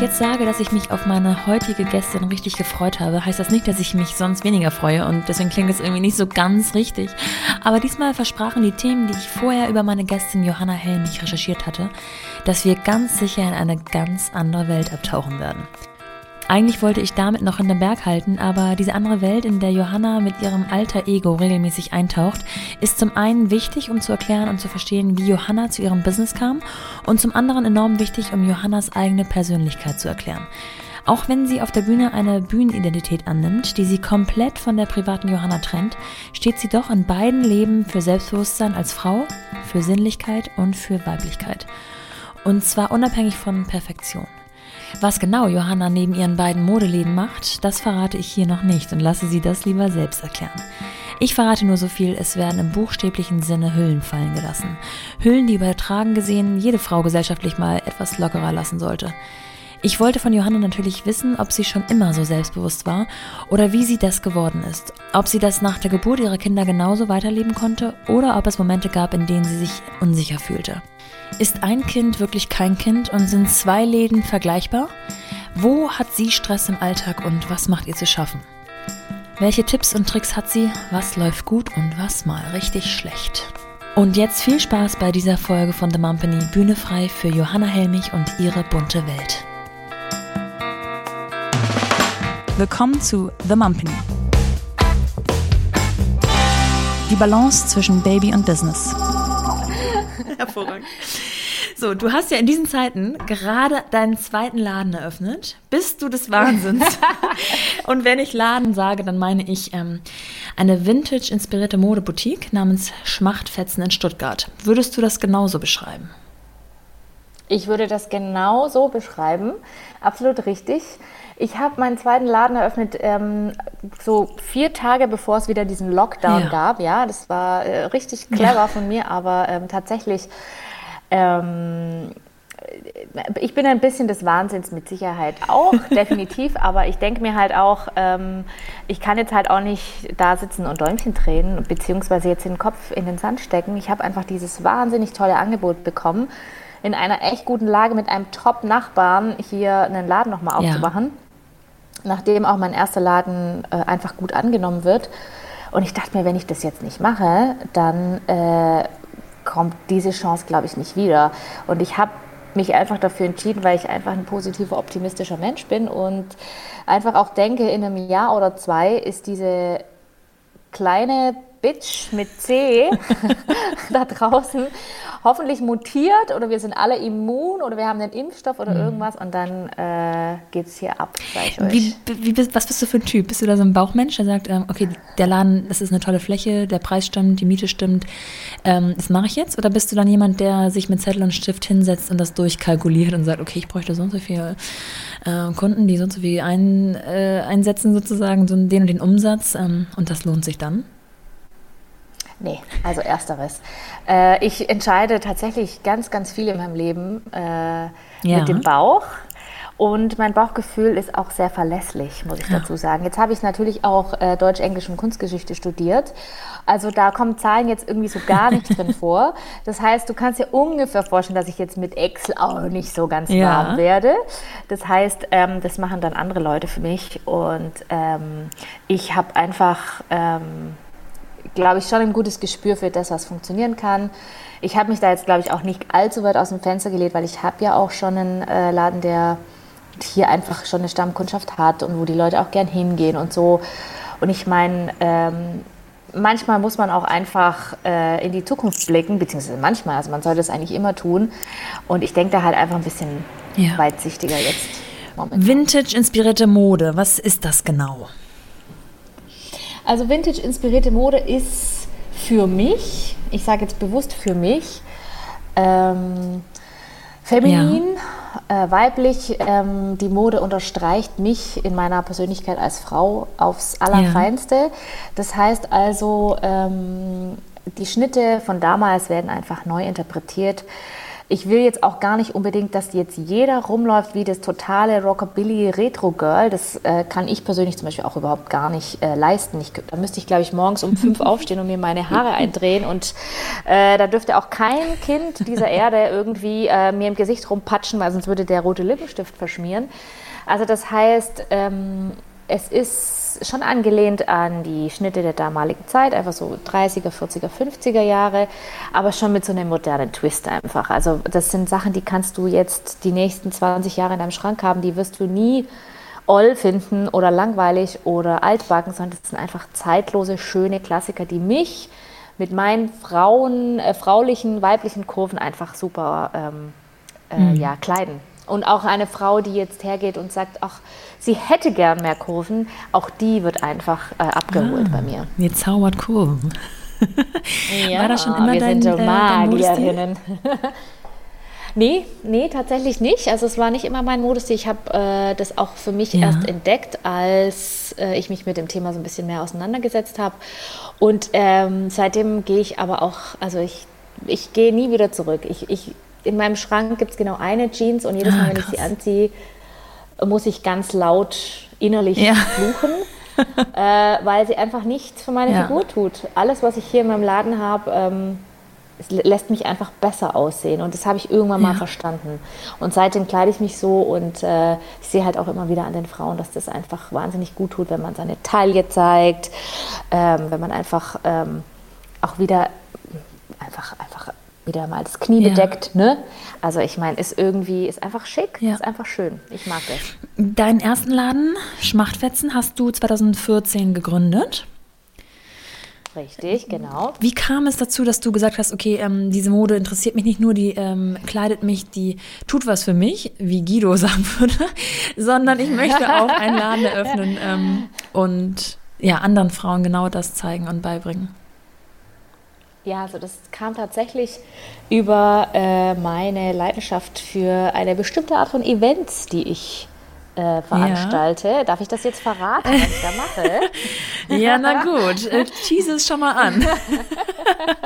ich jetzt sage, dass ich mich auf meine heutige Gästin richtig gefreut habe, heißt das nicht, dass ich mich sonst weniger freue und deswegen klingt es irgendwie nicht so ganz richtig. Aber diesmal versprachen die Themen, die ich vorher über meine Gästin Johanna Helmich recherchiert hatte, dass wir ganz sicher in eine ganz andere Welt abtauchen werden. Eigentlich wollte ich damit noch in den Berg halten, aber diese andere Welt, in der Johanna mit ihrem alter Ego regelmäßig eintaucht, ist zum einen wichtig, um zu erklären und zu verstehen, wie Johanna zu ihrem Business kam und zum anderen enorm wichtig, um Johannas eigene Persönlichkeit zu erklären. Auch wenn sie auf der Bühne eine Bühnenidentität annimmt, die sie komplett von der privaten Johanna trennt, steht sie doch in beiden Leben für Selbstbewusstsein als Frau, für Sinnlichkeit und für Weiblichkeit. Und zwar unabhängig von Perfektion. Was genau Johanna neben ihren beiden Modeläden macht, das verrate ich hier noch nicht und lasse sie das lieber selbst erklären. Ich verrate nur so viel, es werden im buchstäblichen Sinne Hüllen fallen gelassen. Hüllen, die übertragen gesehen jede Frau gesellschaftlich mal etwas lockerer lassen sollte. Ich wollte von Johanna natürlich wissen, ob sie schon immer so selbstbewusst war oder wie sie das geworden ist. Ob sie das nach der Geburt ihrer Kinder genauso weiterleben konnte oder ob es Momente gab, in denen sie sich unsicher fühlte. Ist ein Kind wirklich kein Kind und sind zwei Läden vergleichbar? Wo hat sie Stress im Alltag und was macht ihr zu schaffen? Welche Tipps und Tricks hat sie? Was läuft gut und was mal richtig schlecht? Und jetzt viel Spaß bei dieser Folge von The Mumpany Bühne frei für Johanna Helmich und ihre bunte Welt. Willkommen zu The Mumpany. Die Balance zwischen Baby und Business. Hervorragend. So, du hast ja in diesen Zeiten gerade deinen zweiten Laden eröffnet. Bist du des Wahnsinns? Und wenn ich Laden sage, dann meine ich ähm, eine vintage-inspirierte Modeboutique namens Schmachtfetzen in Stuttgart. Würdest du das genauso beschreiben? Ich würde das genau so beschreiben. Absolut richtig. Ich habe meinen zweiten Laden eröffnet, ähm, so vier Tage bevor es wieder diesen Lockdown ja. gab. Ja, das war äh, richtig clever ja. von mir, aber ähm, tatsächlich. Ähm, ich bin ein bisschen des Wahnsinns mit Sicherheit auch, definitiv, aber ich denke mir halt auch, ähm, ich kann jetzt halt auch nicht da sitzen und Däumchen drehen, beziehungsweise jetzt den Kopf in den Sand stecken. Ich habe einfach dieses wahnsinnig tolle Angebot bekommen, in einer echt guten Lage mit einem Top-Nachbarn hier einen Laden nochmal aufzumachen. Ja nachdem auch mein erster Laden äh, einfach gut angenommen wird. Und ich dachte mir, wenn ich das jetzt nicht mache, dann äh, kommt diese Chance, glaube ich, nicht wieder. Und ich habe mich einfach dafür entschieden, weil ich einfach ein positiver, optimistischer Mensch bin und einfach auch denke, in einem Jahr oder zwei ist diese kleine Bitch mit C da draußen hoffentlich mutiert oder wir sind alle immun oder wir haben den Impfstoff oder mhm. irgendwas und dann äh, geht es hier ab, Wie, wie, was bist du für ein Typ? Bist du da so ein Bauchmensch, der sagt, ähm, okay, der Laden, das ist eine tolle Fläche, der Preis stimmt, die Miete stimmt, ähm, das mache ich jetzt? Oder bist du dann jemand, der sich mit Zettel und Stift hinsetzt und das durchkalkuliert und sagt, okay, ich bräuchte so und so viele äh, Kunden, die so und so viel ein, äh, einsetzen sozusagen, so den und den Umsatz ähm, und das lohnt sich dann? Nee, also ersteres. Äh, ich entscheide tatsächlich ganz, ganz viel in meinem Leben äh, ja. mit dem Bauch. Und mein Bauchgefühl ist auch sehr verlässlich, muss ich dazu sagen. Jetzt habe ich natürlich auch äh, Deutsch, Englisch und Kunstgeschichte studiert. Also da kommen Zahlen jetzt irgendwie so gar nicht drin vor. Das heißt, du kannst dir ungefähr vorstellen, dass ich jetzt mit Excel auch nicht so ganz ja. warm werde. Das heißt, ähm, das machen dann andere Leute für mich. Und ähm, ich habe einfach... Ähm, glaube ich, schon ein gutes Gespür für das, was funktionieren kann. Ich habe mich da jetzt, glaube ich, auch nicht allzu weit aus dem Fenster gelegt, weil ich habe ja auch schon einen äh, Laden, der hier einfach schon eine Stammkundschaft hat und wo die Leute auch gern hingehen und so. Und ich meine, ähm, manchmal muss man auch einfach äh, in die Zukunft blicken, beziehungsweise manchmal, also man sollte es eigentlich immer tun. Und ich denke da halt einfach ein bisschen ja. weitsichtiger jetzt. Vintage-inspirierte Mode, was ist das genau? Also Vintage-inspirierte Mode ist für mich, ich sage jetzt bewusst für mich, ähm, feminin, ja. äh, weiblich. Ähm, die Mode unterstreicht mich in meiner Persönlichkeit als Frau aufs Allerfeinste. Ja. Das heißt also, ähm, die Schnitte von damals werden einfach neu interpretiert. Ich will jetzt auch gar nicht unbedingt, dass jetzt jeder rumläuft wie das totale Rockabilly Retro Girl. Das äh, kann ich persönlich zum Beispiel auch überhaupt gar nicht äh, leisten. Ich, da müsste ich, glaube ich, morgens um fünf aufstehen und mir meine Haare eindrehen. Und äh, da dürfte auch kein Kind dieser Erde irgendwie äh, mir im Gesicht rumpatschen, weil sonst würde der rote Lippenstift verschmieren. Also das heißt, ähm, es ist schon angelehnt an die Schnitte der damaligen Zeit, einfach so 30er, 40er, 50er Jahre, aber schon mit so einem modernen Twist einfach. Also das sind Sachen, die kannst du jetzt die nächsten 20 Jahre in deinem Schrank haben, die wirst du nie oll finden oder langweilig oder altbacken, sondern das sind einfach zeitlose, schöne Klassiker, die mich mit meinen Frauen, äh, fraulichen, weiblichen Kurven einfach super ähm, äh, mhm. ja, kleiden. Und auch eine Frau, die jetzt hergeht und sagt, ach, sie hätte gern mehr Kurven, auch die wird einfach äh, abgeholt ah, bei mir. Ihr zaubert Kurven. Ja, War das schon immer wir dein, sind so äh, Magierinnen. Nee, nee, tatsächlich nicht. Also es war nicht immer mein Modestil. Ich habe äh, das auch für mich ja. erst entdeckt, als äh, ich mich mit dem Thema so ein bisschen mehr auseinandergesetzt habe. Und ähm, seitdem gehe ich aber auch, also ich, ich gehe nie wieder zurück. Ich, ich in meinem Schrank gibt es genau eine Jeans und jedes Mal, ah, wenn ich sie anziehe, muss ich ganz laut innerlich ja. fluchen, äh, weil sie einfach nichts für meine ja. Figur tut. Alles, was ich hier in meinem Laden habe, ähm, lässt mich einfach besser aussehen. Und das habe ich irgendwann mal verstanden. Und seitdem kleide ich mich so und äh, ich sehe halt auch immer wieder an den Frauen, dass das einfach wahnsinnig gut tut, wenn man seine Taille zeigt, ähm, wenn man einfach ähm, auch wieder einfach wieder mal das Knie ja. bedeckt. Ne? Also ich meine, ist irgendwie, ist einfach schick, ja. ist einfach schön. Ich mag das. Deinen ersten Laden, Schmachtfetzen, hast du 2014 gegründet. Richtig, genau. Wie kam es dazu, dass du gesagt hast, okay, ähm, diese Mode interessiert mich nicht nur, die ähm, kleidet mich, die tut was für mich, wie Guido sagen würde, sondern ich möchte auch einen Laden eröffnen ähm, und ja, anderen Frauen genau das zeigen und beibringen? Ja, also das kam tatsächlich über äh, meine Leidenschaft für eine bestimmte Art von Events, die ich äh, veranstalte. Ja. Darf ich das jetzt verraten, was ich da mache? ja, na gut. Äh, tease es schon mal an.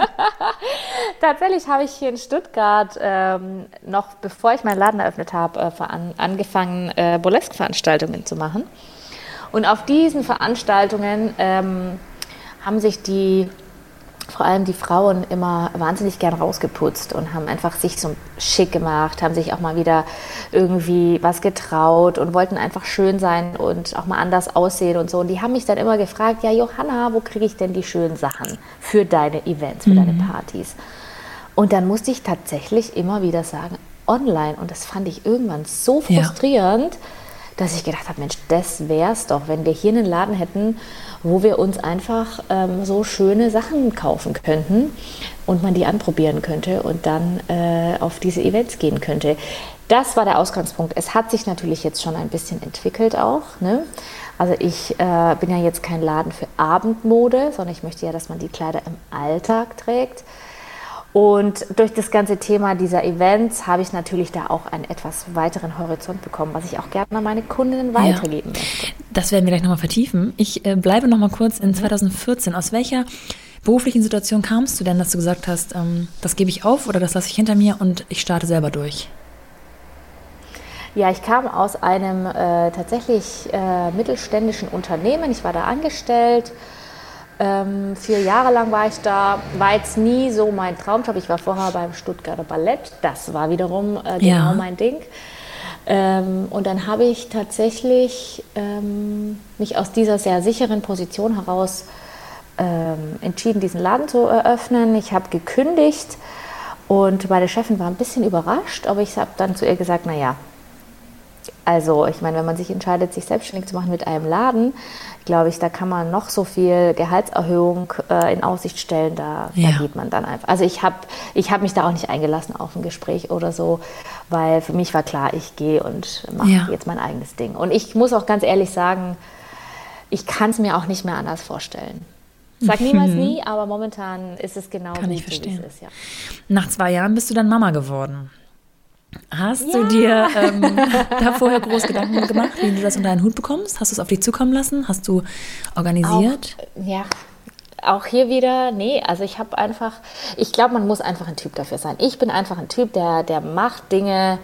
Tatsächlich habe ich hier in Stuttgart ähm, noch, bevor ich meinen Laden eröffnet habe, äh, an, angefangen, äh, Burlesque-Veranstaltungen zu machen. Und auf diesen Veranstaltungen ähm, haben sich die vor allem die Frauen immer wahnsinnig gern rausgeputzt und haben einfach sich so schick gemacht, haben sich auch mal wieder irgendwie was getraut und wollten einfach schön sein und auch mal anders aussehen und so. Und die haben mich dann immer gefragt, ja Johanna, wo kriege ich denn die schönen Sachen für deine Events, für mhm. deine Partys? Und dann musste ich tatsächlich immer wieder sagen, online. Und das fand ich irgendwann so frustrierend, ja. dass ich gedacht habe, Mensch, das wär's doch, wenn wir hier einen Laden hätten, wo wir uns einfach ähm, so schöne Sachen kaufen könnten und man die anprobieren könnte und dann äh, auf diese Events gehen könnte. Das war der Ausgangspunkt. Es hat sich natürlich jetzt schon ein bisschen entwickelt auch. Ne? Also ich äh, bin ja jetzt kein Laden für Abendmode, sondern ich möchte ja, dass man die Kleider im Alltag trägt. Und durch das ganze Thema dieser Events habe ich natürlich da auch einen etwas weiteren Horizont bekommen, was ich auch gerne an meine Kundinnen weitergeben ja. möchte. Das werden wir gleich nochmal vertiefen. Ich äh, bleibe nochmal kurz in 2014. Mhm. Aus welcher beruflichen Situation kamst du denn, dass du gesagt hast, ähm, das gebe ich auf oder das lasse ich hinter mir und ich starte selber durch? Ja, ich kam aus einem äh, tatsächlich äh, mittelständischen Unternehmen. Ich war da angestellt ähm, vier Jahre lang war ich da, war jetzt nie so mein Traumjob. Ich war vorher beim Stuttgarter Ballett, das war wiederum äh, genau ja. mein Ding. Ähm, und dann habe ich tatsächlich ähm, mich aus dieser sehr sicheren Position heraus ähm, entschieden, diesen Laden zu eröffnen. Ich habe gekündigt und meine Chefin war ein bisschen überrascht, aber ich habe dann zu ihr gesagt, naja, also ich meine, wenn man sich entscheidet, sich selbstständig zu machen mit einem Laden, glaube ich, da kann man noch so viel Gehaltsaerhöhung äh, in Aussicht stellen, da, ja. da, geht man dann einfach. Also ich habe ich hab mich da auch nicht eingelassen auf ein Gespräch oder so, weil für mich war klar, ich gehe und mache ja. jetzt mein eigenes Ding. Und ich muss auch ganz ehrlich sagen, ich kann es mir auch nicht mehr anders vorstellen. Sag niemals mhm. nie, aber momentan ist es genau kann wie es ist. Ja. Nach zwei Jahren bist du dann Mama geworden. Hast ja. du dir ähm, da vorher groß Gedanken gemacht, wie du das unter deinen Hut bekommst? Hast du es auf dich zukommen lassen? Hast du organisiert? Auch, ja, auch hier wieder, nee, also ich habe einfach, ich glaube, man muss einfach ein Typ dafür sein. Ich bin einfach ein Typ, der, der macht Dinge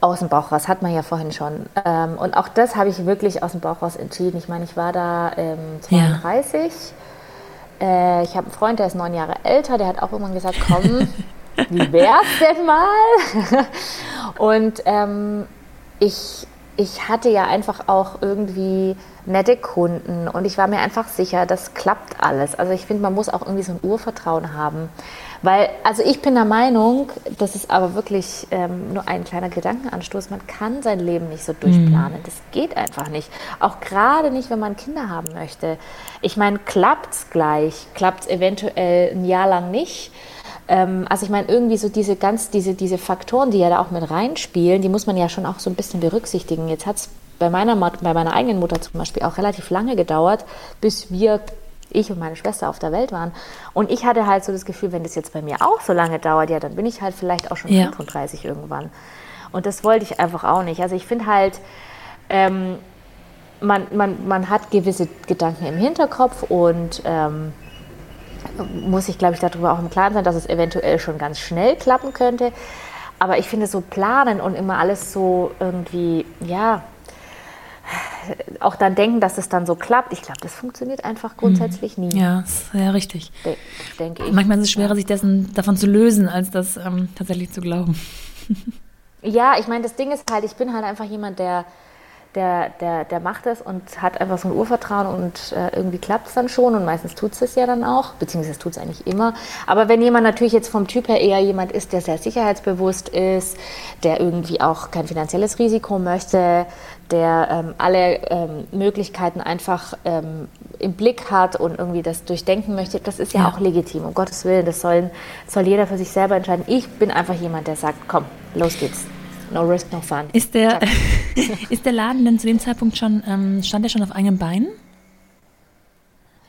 aus dem Bauch raus, hat man ja vorhin schon. Ähm, und auch das habe ich wirklich aus dem Bauch raus entschieden. Ich meine, ich war da ähm, 32. Ja. Äh, ich habe einen Freund, der ist neun Jahre älter, der hat auch irgendwann gesagt, komm, wie wär's denn mal? und ähm, ich, ich hatte ja einfach auch irgendwie nette Kunden und ich war mir einfach sicher, das klappt alles. Also ich finde, man muss auch irgendwie so ein Urvertrauen haben. Weil, also ich bin der Meinung, das ist aber wirklich ähm, nur ein kleiner Gedankenanstoß, man kann sein Leben nicht so durchplanen. Mhm. Das geht einfach nicht. Auch gerade nicht, wenn man Kinder haben möchte. Ich meine, klappt es gleich, klappt es eventuell ein Jahr lang nicht. Ähm, also ich meine, irgendwie so diese ganz, diese, diese Faktoren, die ja da auch mit reinspielen, die muss man ja schon auch so ein bisschen berücksichtigen. Jetzt hat es bei meiner, bei meiner eigenen Mutter zum Beispiel auch relativ lange gedauert, bis wir ich und meine Schwester auf der Welt waren. Und ich hatte halt so das Gefühl, wenn das jetzt bei mir auch so lange dauert, ja, dann bin ich halt vielleicht auch schon ja. 35 irgendwann. Und das wollte ich einfach auch nicht. Also ich finde halt, ähm, man, man, man hat gewisse Gedanken im Hinterkopf und ähm, muss sich, glaube ich, darüber auch im Klaren sein, dass es eventuell schon ganz schnell klappen könnte. Aber ich finde so planen und immer alles so irgendwie, ja, auch dann denken, dass es dann so klappt. Ich glaube, das funktioniert einfach grundsätzlich nie. Ja, ist ja richtig. De denke ich. Manchmal ist es schwerer, sich dessen, davon zu lösen, als das ähm, tatsächlich zu glauben. ja, ich meine, das Ding ist halt, ich bin halt einfach jemand, der der, der, der macht das und hat einfach so ein Urvertrauen und äh, irgendwie klappt es dann schon und meistens tut es es ja dann auch, beziehungsweise tut es eigentlich immer. Aber wenn jemand natürlich jetzt vom Typ her eher jemand ist, der sehr sicherheitsbewusst ist, der irgendwie auch kein finanzielles Risiko möchte, der ähm, alle ähm, Möglichkeiten einfach ähm, im Blick hat und irgendwie das durchdenken möchte, das ist ja, ja, auch legitim. Um Gottes Willen, das soll, soll jeder für sich selber entscheiden. Ich bin einfach jemand, der sagt, komm, los geht's. No risk, no fun. Ist der, ist der Laden denn zu dem Zeitpunkt schon, ähm, stand er schon auf eigenen Beinen?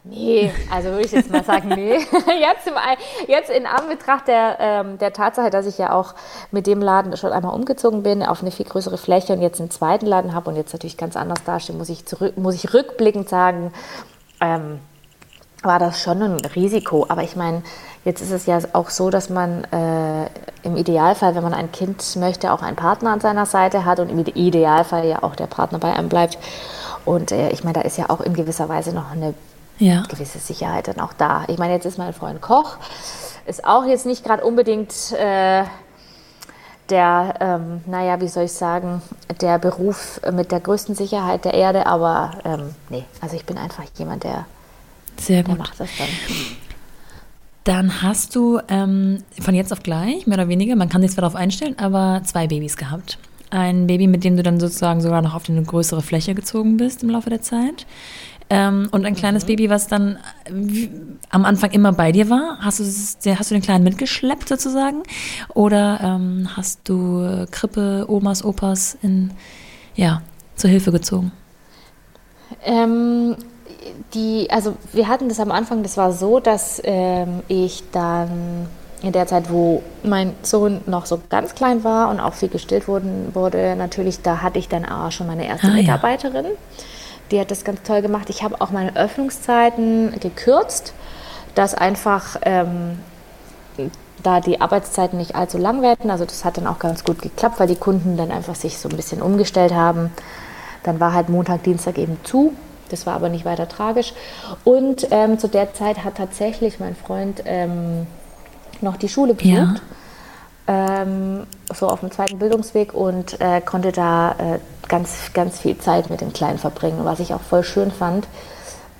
Nee, also würde ich jetzt mal sagen, nee. Jetzt, im, jetzt in Anbetracht der, ähm, der Tatsache, dass ich ja auch mit dem Laden schon einmal umgezogen bin, auf eine viel größere Fläche und jetzt einen zweiten Laden habe und jetzt natürlich ganz anders dastehe, muss ich, zurück, muss ich rückblickend sagen, ähm, war das schon ein Risiko. Aber ich meine, jetzt ist es ja auch so, dass man äh, im Idealfall, wenn man ein Kind möchte, auch einen Partner an seiner Seite hat und im Idealfall ja auch der Partner bei einem bleibt. Und äh, ich meine, da ist ja auch in gewisser Weise noch eine ja. gewisse Sicherheit dann auch da. Ich meine, jetzt ist mein Freund Koch, ist auch jetzt nicht gerade unbedingt äh, der, ähm, naja, wie soll ich sagen, der Beruf mit der größten Sicherheit der Erde, aber ähm, nee, also ich bin einfach jemand, der, Sehr gut. der macht das dann. Dann hast du ähm, von jetzt auf gleich, mehr oder weniger, man kann sich zwar darauf einstellen, aber zwei Babys gehabt. Ein Baby, mit dem du dann sozusagen sogar noch auf eine größere Fläche gezogen bist im Laufe der Zeit. Ähm, und ein kleines mhm. Baby, was dann wie, am Anfang immer bei dir war. Hast du, hast du den Kleinen mitgeschleppt sozusagen? Oder ähm, hast du Krippe, Omas, Opas in, ja, zur Hilfe gezogen? Ähm, die, also wir hatten das am Anfang, das war so, dass ähm, ich dann in der Zeit, wo mein Sohn noch so ganz klein war und auch viel gestillt wurden, wurde, natürlich, da hatte ich dann auch schon meine erste ah, Mitarbeiterin. Ja die hat das ganz toll gemacht. Ich habe auch meine Öffnungszeiten gekürzt, dass einfach ähm, da die Arbeitszeiten nicht allzu lang werden. Also das hat dann auch ganz gut geklappt, weil die Kunden dann einfach sich so ein bisschen umgestellt haben. Dann war halt Montag, Dienstag eben zu. Das war aber nicht weiter tragisch. Und ähm, zu der Zeit hat tatsächlich mein Freund ähm, noch die Schule besucht. Ja ähm, so auf dem zweiten Bildungsweg und äh, konnte da äh, ganz, ganz viel Zeit mit dem Kleinen verbringen, was ich auch voll schön fand.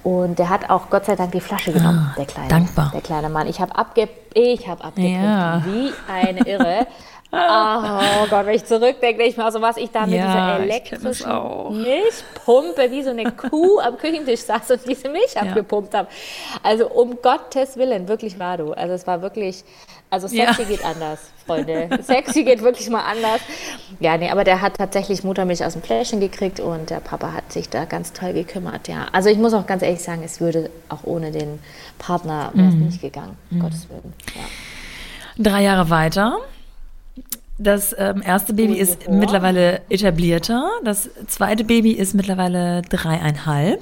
Und der hat auch Gott sei Dank die Flasche genommen, ah, der kleine, dankbar. der kleine Mann. Ich habe abge ich hab abgepumpt, ja. wie eine Irre. oh Gott, wenn ich zurückdenke, denke ich mir auch so, was ich da mit ja, dieser elektrischen Milchpumpe wie so eine Kuh am Küchentisch saß und diese Milch ja. abgepumpt habe. Also um Gottes Willen, wirklich war du. Also es war wirklich, also sexy ja. geht anders, Freunde. sexy geht wirklich mal anders. Ja, nee, aber der hat tatsächlich Muttermilch aus dem Fläschchen gekriegt und der Papa hat sich da ganz toll gekümmert, ja. Also ich muss auch ganz ehrlich sagen, es würde auch ohne den Partner mhm. nicht gegangen, um mhm. Gottes Willen. Ja. Drei Jahre weiter. Das ähm, erste Baby ist mittlerweile etablierter. Das zweite Baby ist mittlerweile dreieinhalb.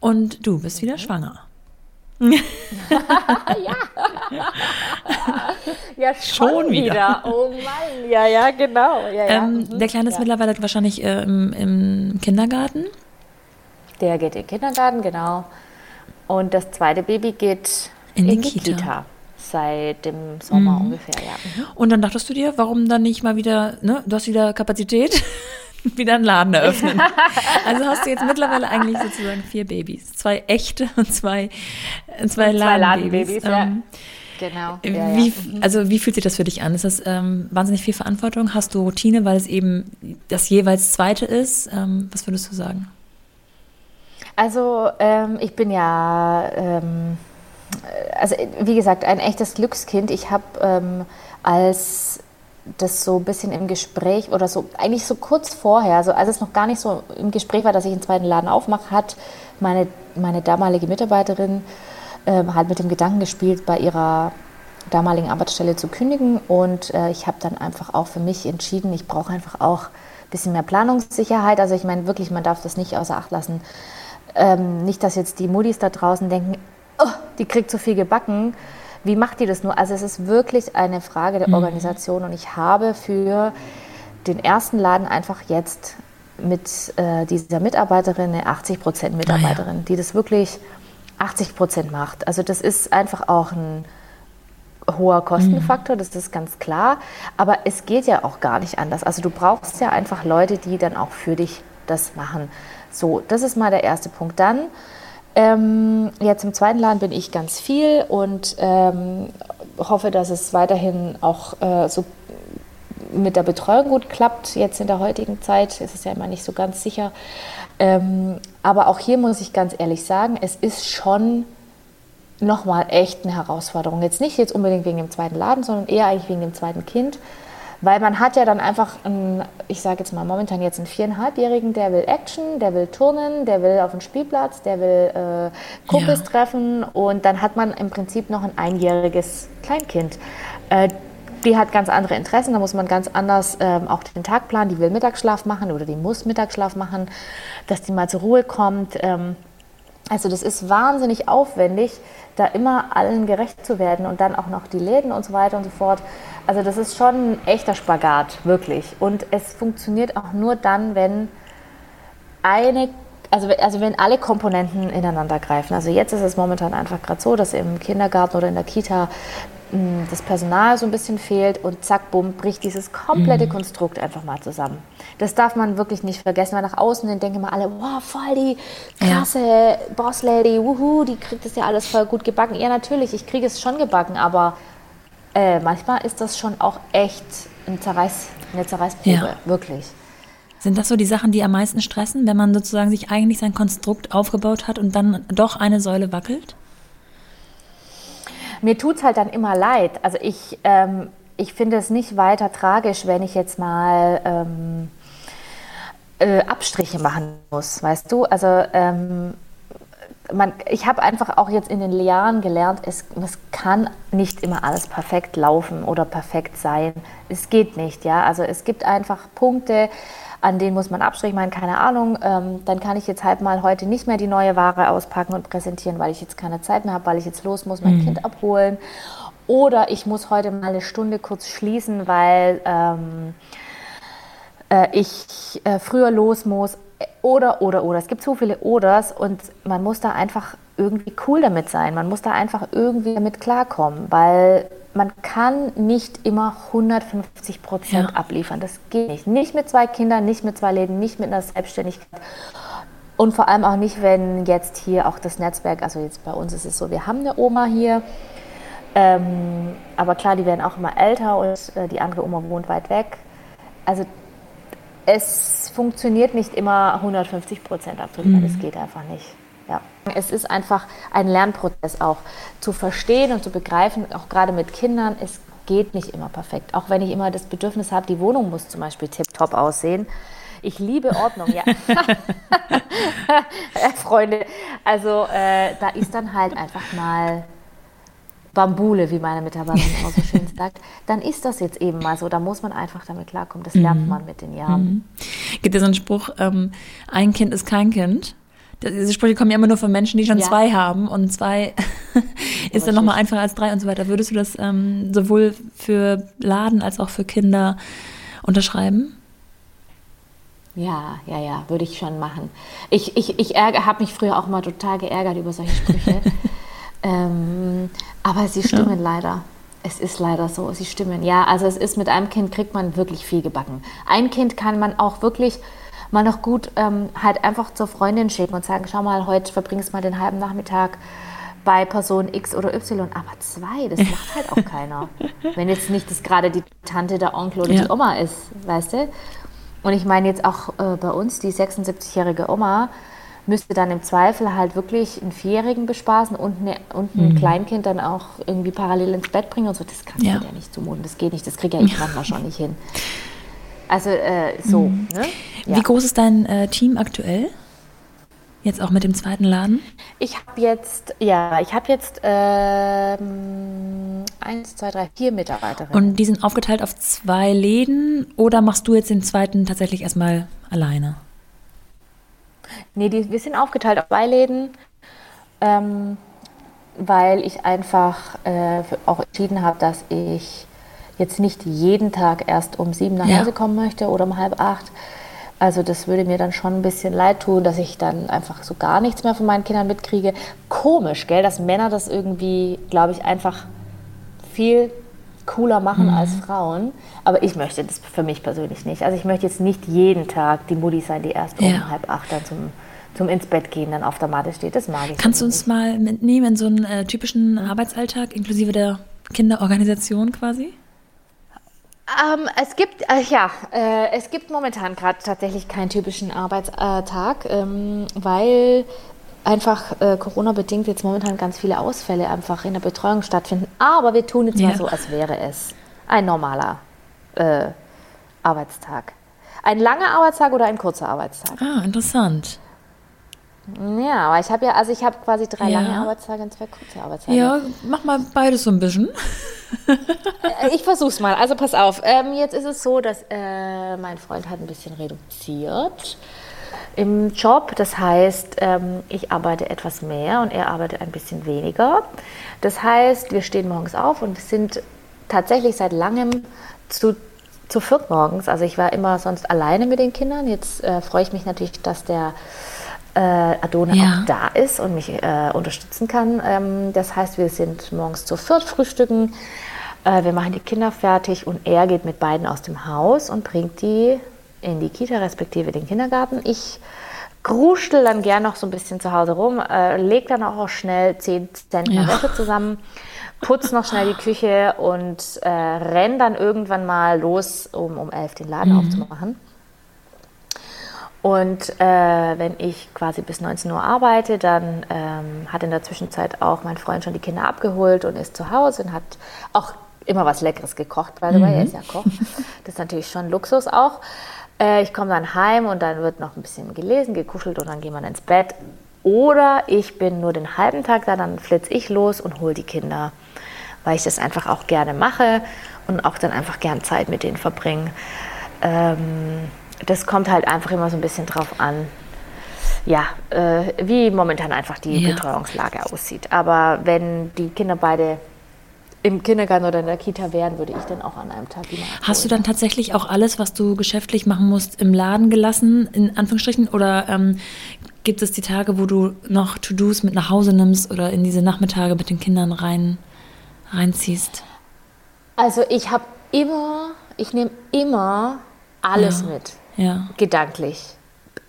Und du bist wieder schwanger. ja. ja, schon, schon wieder. wieder. Oh Mann, ja, ja, genau. Ja, ja. Ähm, mhm. Der Kleine ist ja. mittlerweile wahrscheinlich äh, im, im, Kindergarten. Der geht in den Kindergarten, genau. Und das zweite Baby geht in, in die, Kita. Kita. Seit dem Sommer mhm. ungefähr, ja. Mhm. Und dann dachtest du dir, warum dann nicht mal wieder, ne, du hast wieder Kapazität, wieder einen Laden eröffnen. also hast du jetzt mittlerweile eigentlich sozusagen vier Babys. Zwei echte und zwei, zwei, zwei Ladenbabys. Ladenbabys ähm, ja. Genau. Ja, wie, ja. Also wie fühlt sich das für dich an? Ist das ähm, wahnsinnig viel Verantwortung? Hast du Routine, weil es eben das jeweils zweite ist? Ähm, was würdest du sagen? Also ähm, ich bin ja, ähm, also wie gesagt, ein echtes Glückskind. Ich habe ähm, als das so ein bisschen im Gespräch oder so, eigentlich so kurz vorher, also als es noch gar nicht so im Gespräch war, dass ich einen zweiten Laden aufmache, hat meine, meine damalige Mitarbeiterin ähm, halt mit dem Gedanken gespielt, bei ihrer damaligen Arbeitsstelle zu kündigen. Und äh, ich habe dann einfach auch für mich entschieden, ich brauche einfach auch ein bisschen mehr Planungssicherheit. Also ich meine wirklich, man darf das nicht außer Acht lassen. Ähm, nicht, dass jetzt die Muddis da draußen denken, oh, die kriegt zu viel gebacken. Wie macht die das nur? Also es ist wirklich eine Frage der mhm. Organisation und ich habe für den ersten Laden einfach jetzt mit äh, dieser Mitarbeiterin, eine 80 Prozent Mitarbeiterin, ah, ja. die das wirklich 80 Prozent macht. Also das ist einfach auch ein hoher Kostenfaktor, mhm. das ist ganz klar. Aber es geht ja auch gar nicht anders. Also du brauchst ja einfach Leute, die dann auch für dich das machen. So, das ist mal der erste Punkt. Dann ähm, jetzt im zweiten Laden bin ich ganz viel und ähm, hoffe, dass es weiterhin auch äh, so mit der Betreuung gut klappt. Jetzt in der heutigen Zeit ist es ja immer nicht so ganz sicher. Ähm, aber auch hier muss ich ganz ehrlich sagen, es ist schon nochmal echt eine Herausforderung. Jetzt nicht jetzt unbedingt wegen dem zweiten Laden, sondern eher eigentlich wegen dem zweiten Kind. Weil man hat ja dann einfach, einen, ich sage jetzt mal momentan jetzt einen viereinhalbjährigen, der will Action, der will Turnen, der will auf den Spielplatz, der will äh, Kumpels ja. treffen und dann hat man im Prinzip noch ein einjähriges Kleinkind. Äh, die hat ganz andere Interessen, da muss man ganz anders ähm, auch den Tag planen. Die will Mittagsschlaf machen oder die muss Mittagsschlaf machen, dass die mal zur Ruhe kommt. Ähm, also das ist wahnsinnig aufwendig, da immer allen gerecht zu werden und dann auch noch die Läden und so weiter und so fort. Also das ist schon ein echter Spagat, wirklich. Und es funktioniert auch nur dann, wenn eine, also, also wenn alle Komponenten ineinander greifen. Also jetzt ist es momentan einfach gerade so, dass im Kindergarten oder in der Kita das Personal so ein bisschen fehlt und zack, bumm, bricht dieses komplette mhm. Konstrukt einfach mal zusammen. Das darf man wirklich nicht vergessen, weil nach außen hin denken immer alle, wow, voll die krasse ja. Bosslady, wuhu, die kriegt das ja alles voll gut gebacken. Ja, natürlich, ich kriege es schon gebacken, aber äh, manchmal ist das schon auch echt ein Zerreiß, eine Zerreißprobe, ja. wirklich. Sind das so die Sachen, die am meisten stressen, wenn man sozusagen sich eigentlich sein Konstrukt aufgebaut hat und dann doch eine Säule wackelt? Mir tut es halt dann immer leid. Also ich, ähm, ich finde es nicht weiter tragisch, wenn ich jetzt mal ähm, äh, Abstriche machen muss, weißt du? Also ähm, man, ich habe einfach auch jetzt in den Jahren gelernt, es, es kann nicht immer alles perfekt laufen oder perfekt sein. Es geht nicht, ja. Also es gibt einfach Punkte, an denen muss man Abstrich machen, keine Ahnung. Ähm, dann kann ich jetzt halt mal heute nicht mehr die neue Ware auspacken und präsentieren, weil ich jetzt keine Zeit mehr habe, weil ich jetzt los muss, mein mhm. Kind abholen. Oder ich muss heute mal eine Stunde kurz schließen, weil ähm, äh, ich äh, früher los muss oder, oder, oder. Es gibt so viele Oders und man muss da einfach irgendwie cool damit sein. Man muss da einfach irgendwie damit klarkommen, weil man kann nicht immer 150 Prozent ja. abliefern. Das geht nicht. Nicht mit zwei Kindern, nicht mit zwei Läden, nicht mit einer Selbstständigkeit. Und vor allem auch nicht, wenn jetzt hier auch das Netzwerk, also jetzt bei uns ist es so, wir haben eine Oma hier, ähm, aber klar, die werden auch immer älter und äh, die andere Oma wohnt weit weg. Also es funktioniert nicht immer 150 Prozent abzuliefern. Mhm. Das geht einfach nicht. Ja. Es ist einfach ein Lernprozess auch zu verstehen und zu begreifen, auch gerade mit Kindern. Es geht nicht immer perfekt. Auch wenn ich immer das Bedürfnis habe, die Wohnung muss zum Beispiel tiptop aussehen. Ich liebe Ordnung, ja. Freunde, also äh, da ist dann halt einfach mal Bambule, wie meine Mitarbeiterin auch so schön sagt, dann ist das jetzt eben mal so. Da muss man einfach damit klarkommen. Das lernt mhm. man mit den Jahren. Mhm. Gibt es so einen Spruch, ähm, ein Kind ist kein Kind? Diese Sprüche kommen ja immer nur von Menschen, die schon ja. zwei haben und zwei ist dann nochmal einfacher als drei und so weiter. Würdest du das ähm, sowohl für Laden als auch für Kinder unterschreiben? Ja, ja, ja, würde ich schon machen. Ich, ich, ich habe mich früher auch mal total geärgert über solche Sprüche. ähm, aber sie stimmen ja. leider. Es ist leider so, sie stimmen. Ja, also es ist mit einem Kind kriegt man wirklich viel gebacken. Ein Kind kann man auch wirklich mal noch gut ähm, halt einfach zur Freundin schicken und sagen, schau mal, heute verbringst du mal den halben Nachmittag bei Person X oder Y. Aber zwei, das macht halt auch keiner. Wenn jetzt nicht das gerade die Tante, der Onkel oder ja. die Oma ist, weißt du? Und ich meine jetzt auch äh, bei uns, die 76-jährige Oma, müsste dann im Zweifel halt wirklich einen Vierjährigen bespaßen und, eine, und ein mhm. Kleinkind dann auch irgendwie parallel ins Bett bringen und so. Das kannst ja. ja nicht zumuten. Das geht nicht. Das kriege ja ich manchmal schon nicht hin. Also äh, so. Mhm. Ne? Ja. Wie groß ist dein äh, Team aktuell? Jetzt auch mit dem zweiten Laden? Ich habe jetzt, ja, ich habe jetzt ähm, eins, zwei, drei, vier Mitarbeiterinnen. Und die sind aufgeteilt auf zwei Läden oder machst du jetzt den zweiten tatsächlich erstmal alleine? Nee, die, wir sind aufgeteilt auf zwei Läden, ähm, weil ich einfach äh, auch entschieden habe, dass ich jetzt nicht jeden Tag erst um sieben nach Hause kommen möchte oder um halb acht. Also das würde mir dann schon ein bisschen leid tun, dass ich dann einfach so gar nichts mehr von meinen Kindern mitkriege. Komisch, gell, dass Männer das irgendwie, glaube ich, einfach viel cooler machen mhm. als Frauen. Aber ich möchte das für mich persönlich nicht. Also ich möchte jetzt nicht jeden Tag die Mutti sein, die erst ja. um halb acht dann zum, zum ins Bett gehen dann auf der Matte steht. Das mag ich. Kannst du uns nicht. mal mitnehmen in so einen äh, typischen Arbeitsalltag, inklusive der Kinderorganisation quasi? Ähm, es gibt, äh, ja, äh, es gibt momentan gerade tatsächlich keinen typischen Arbeitstag, ähm, weil einfach äh, Corona-bedingt jetzt momentan ganz viele Ausfälle einfach in der Betreuung stattfinden. Aber wir tun jetzt ja. mal so, als wäre es ein normaler äh, Arbeitstag. Ein langer Arbeitstag oder ein kurzer Arbeitstag? Ah, interessant. Ja, aber ich habe ja, also ich habe quasi drei ja. lange Arbeitstage und zwei kurze Arbeitstage. Ja, mach mal beides so ein bisschen. Äh, ich versuch's mal. Also pass auf. Ähm, jetzt ist es so, dass äh, mein Freund hat ein bisschen reduziert im Job. Das heißt, ähm, ich arbeite etwas mehr und er arbeitet ein bisschen weniger. Das heißt, wir stehen morgens auf und sind tatsächlich seit langem zu, zu viert morgens. Also ich war immer sonst alleine mit den Kindern. Jetzt äh, freue ich mich natürlich, dass der äh, Adone ja. auch da ist und mich äh, unterstützen kann. Ähm, das heißt, wir sind morgens zu viert frühstücken, äh, wir machen die Kinder fertig und er geht mit beiden aus dem Haus und bringt die in die Kita respektive den Kindergarten. Ich gruschtel dann gern noch so ein bisschen zu Hause rum, äh, leg dann auch schnell 10 Zentner ja. Wäsche zusammen, putz noch schnell die Küche und äh, renn dann irgendwann mal los, um um elf den Laden mhm. aufzumachen. Und äh, wenn ich quasi bis 19 Uhr arbeite, dann ähm, hat in der Zwischenzeit auch mein Freund schon die Kinder abgeholt und ist zu Hause und hat auch immer was Leckeres gekocht, weil mhm. er ist ja Koch. Das ist natürlich schon Luxus auch. Äh, ich komme dann heim und dann wird noch ein bisschen gelesen, gekuschelt und dann gehen wir ins Bett. Oder ich bin nur den halben Tag da, dann flitze ich los und hole die Kinder, weil ich das einfach auch gerne mache und auch dann einfach gern Zeit mit denen verbringe. Ähm, das kommt halt einfach immer so ein bisschen drauf an, ja, äh, wie momentan einfach die ja. Betreuungslage aussieht. Aber wenn die Kinder beide im Kindergarten oder in der Kita wären, würde ich dann auch an einem Tag die Hast du dann tatsächlich auch alles, was du geschäftlich machen musst, im Laden gelassen, in Anführungsstrichen? Oder ähm, gibt es die Tage, wo du noch To-Dos mit nach Hause nimmst oder in diese Nachmittage mit den Kindern rein, reinziehst? Also ich habe immer, ich nehme immer alles ja. mit. Ja. Gedanklich.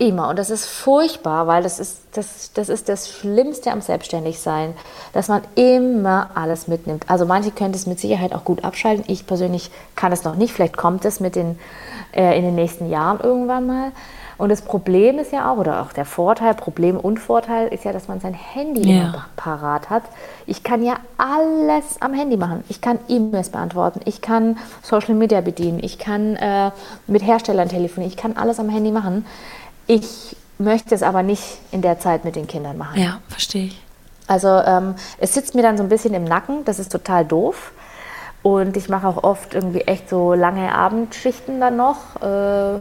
Immer. Und das ist furchtbar, weil das ist das, das ist das Schlimmste am Selbstständigsein, dass man immer alles mitnimmt. Also manche können das mit Sicherheit auch gut abschalten. Ich persönlich kann es noch nicht. Vielleicht kommt es mit den, äh, in den nächsten Jahren irgendwann mal. Und das Problem ist ja auch, oder auch der Vorteil, Problem und Vorteil ist ja, dass man sein Handy ja. immer parat hat. Ich kann ja alles am Handy machen. Ich kann E-Mails beantworten, ich kann Social Media bedienen, ich kann äh, mit Herstellern telefonieren, ich kann alles am Handy machen. Ich möchte es aber nicht in der Zeit mit den Kindern machen. Ja, verstehe ich. Also ähm, es sitzt mir dann so ein bisschen im Nacken, das ist total doof. Und ich mache auch oft irgendwie echt so lange Abendschichten dann noch. Äh,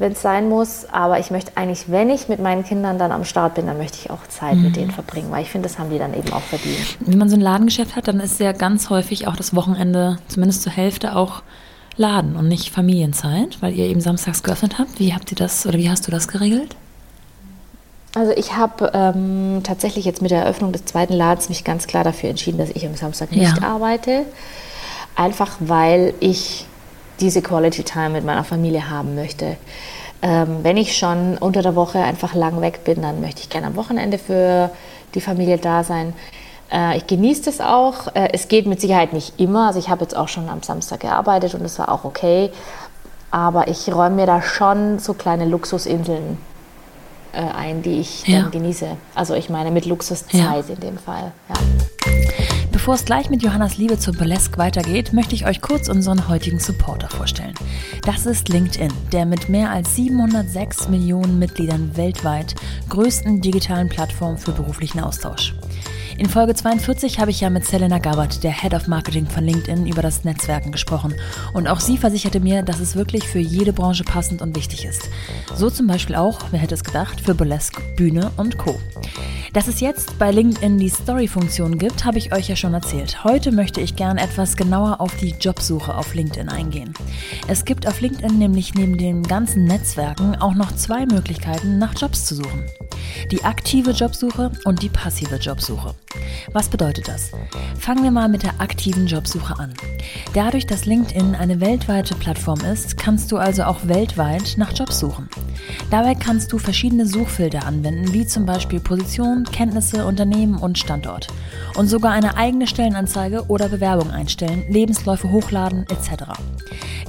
wenn es sein muss. Aber ich möchte eigentlich, wenn ich mit meinen Kindern dann am Start bin, dann möchte ich auch Zeit mhm. mit denen verbringen, weil ich finde, das haben die dann eben auch verdient. Wenn man so ein Ladengeschäft hat, dann ist ja ganz häufig auch das Wochenende, zumindest zur Hälfte, auch Laden und nicht Familienzeit, weil ihr eben samstags geöffnet habt. Wie habt ihr das oder wie hast du das geregelt? Also ich habe ähm, tatsächlich jetzt mit der Eröffnung des zweiten Ladens mich ganz klar dafür entschieden, dass ich am Samstag nicht ja. arbeite. Einfach weil ich diese Quality Time mit meiner Familie haben möchte. Ähm, wenn ich schon unter der Woche einfach lang weg bin, dann möchte ich gerne am Wochenende für die Familie da sein. Äh, ich genieße das auch. Äh, es geht mit Sicherheit nicht immer. Also ich habe jetzt auch schon am Samstag gearbeitet und das war auch okay. Aber ich räume mir da schon so kleine Luxusinseln äh, ein, die ich ja. dann genieße. Also ich meine mit Luxuszeit ja. in dem Fall. Ja. Bevor es gleich mit Johannas Liebe zum Burlesque weitergeht, möchte ich euch kurz unseren heutigen Supporter vorstellen. Das ist LinkedIn, der mit mehr als 706 Millionen Mitgliedern weltweit größten digitalen Plattform für beruflichen Austausch. In Folge 42 habe ich ja mit Selena Gabbard, der Head of Marketing von LinkedIn, über das Netzwerken gesprochen. Und auch sie versicherte mir, dass es wirklich für jede Branche passend und wichtig ist. So zum Beispiel auch, wer hätte es gedacht, für Burlesque, Bühne und Co. Dass es jetzt bei LinkedIn die Story-Funktion gibt, habe ich euch ja schon erzählt. Heute möchte ich gern etwas genauer auf die Jobsuche auf LinkedIn eingehen. Es gibt auf LinkedIn nämlich neben den ganzen Netzwerken auch noch zwei Möglichkeiten, nach Jobs zu suchen. Die aktive Jobsuche und die passive Jobsuche. Was bedeutet das? Fangen wir mal mit der aktiven Jobsuche an. Dadurch, dass LinkedIn eine weltweite Plattform ist, kannst du also auch weltweit nach Jobs suchen. Dabei kannst du verschiedene Suchfilter anwenden, wie zum Beispiel Position, Kenntnisse, Unternehmen und Standort. Und sogar eine eigene Stellenanzeige oder Bewerbung einstellen, Lebensläufe hochladen etc.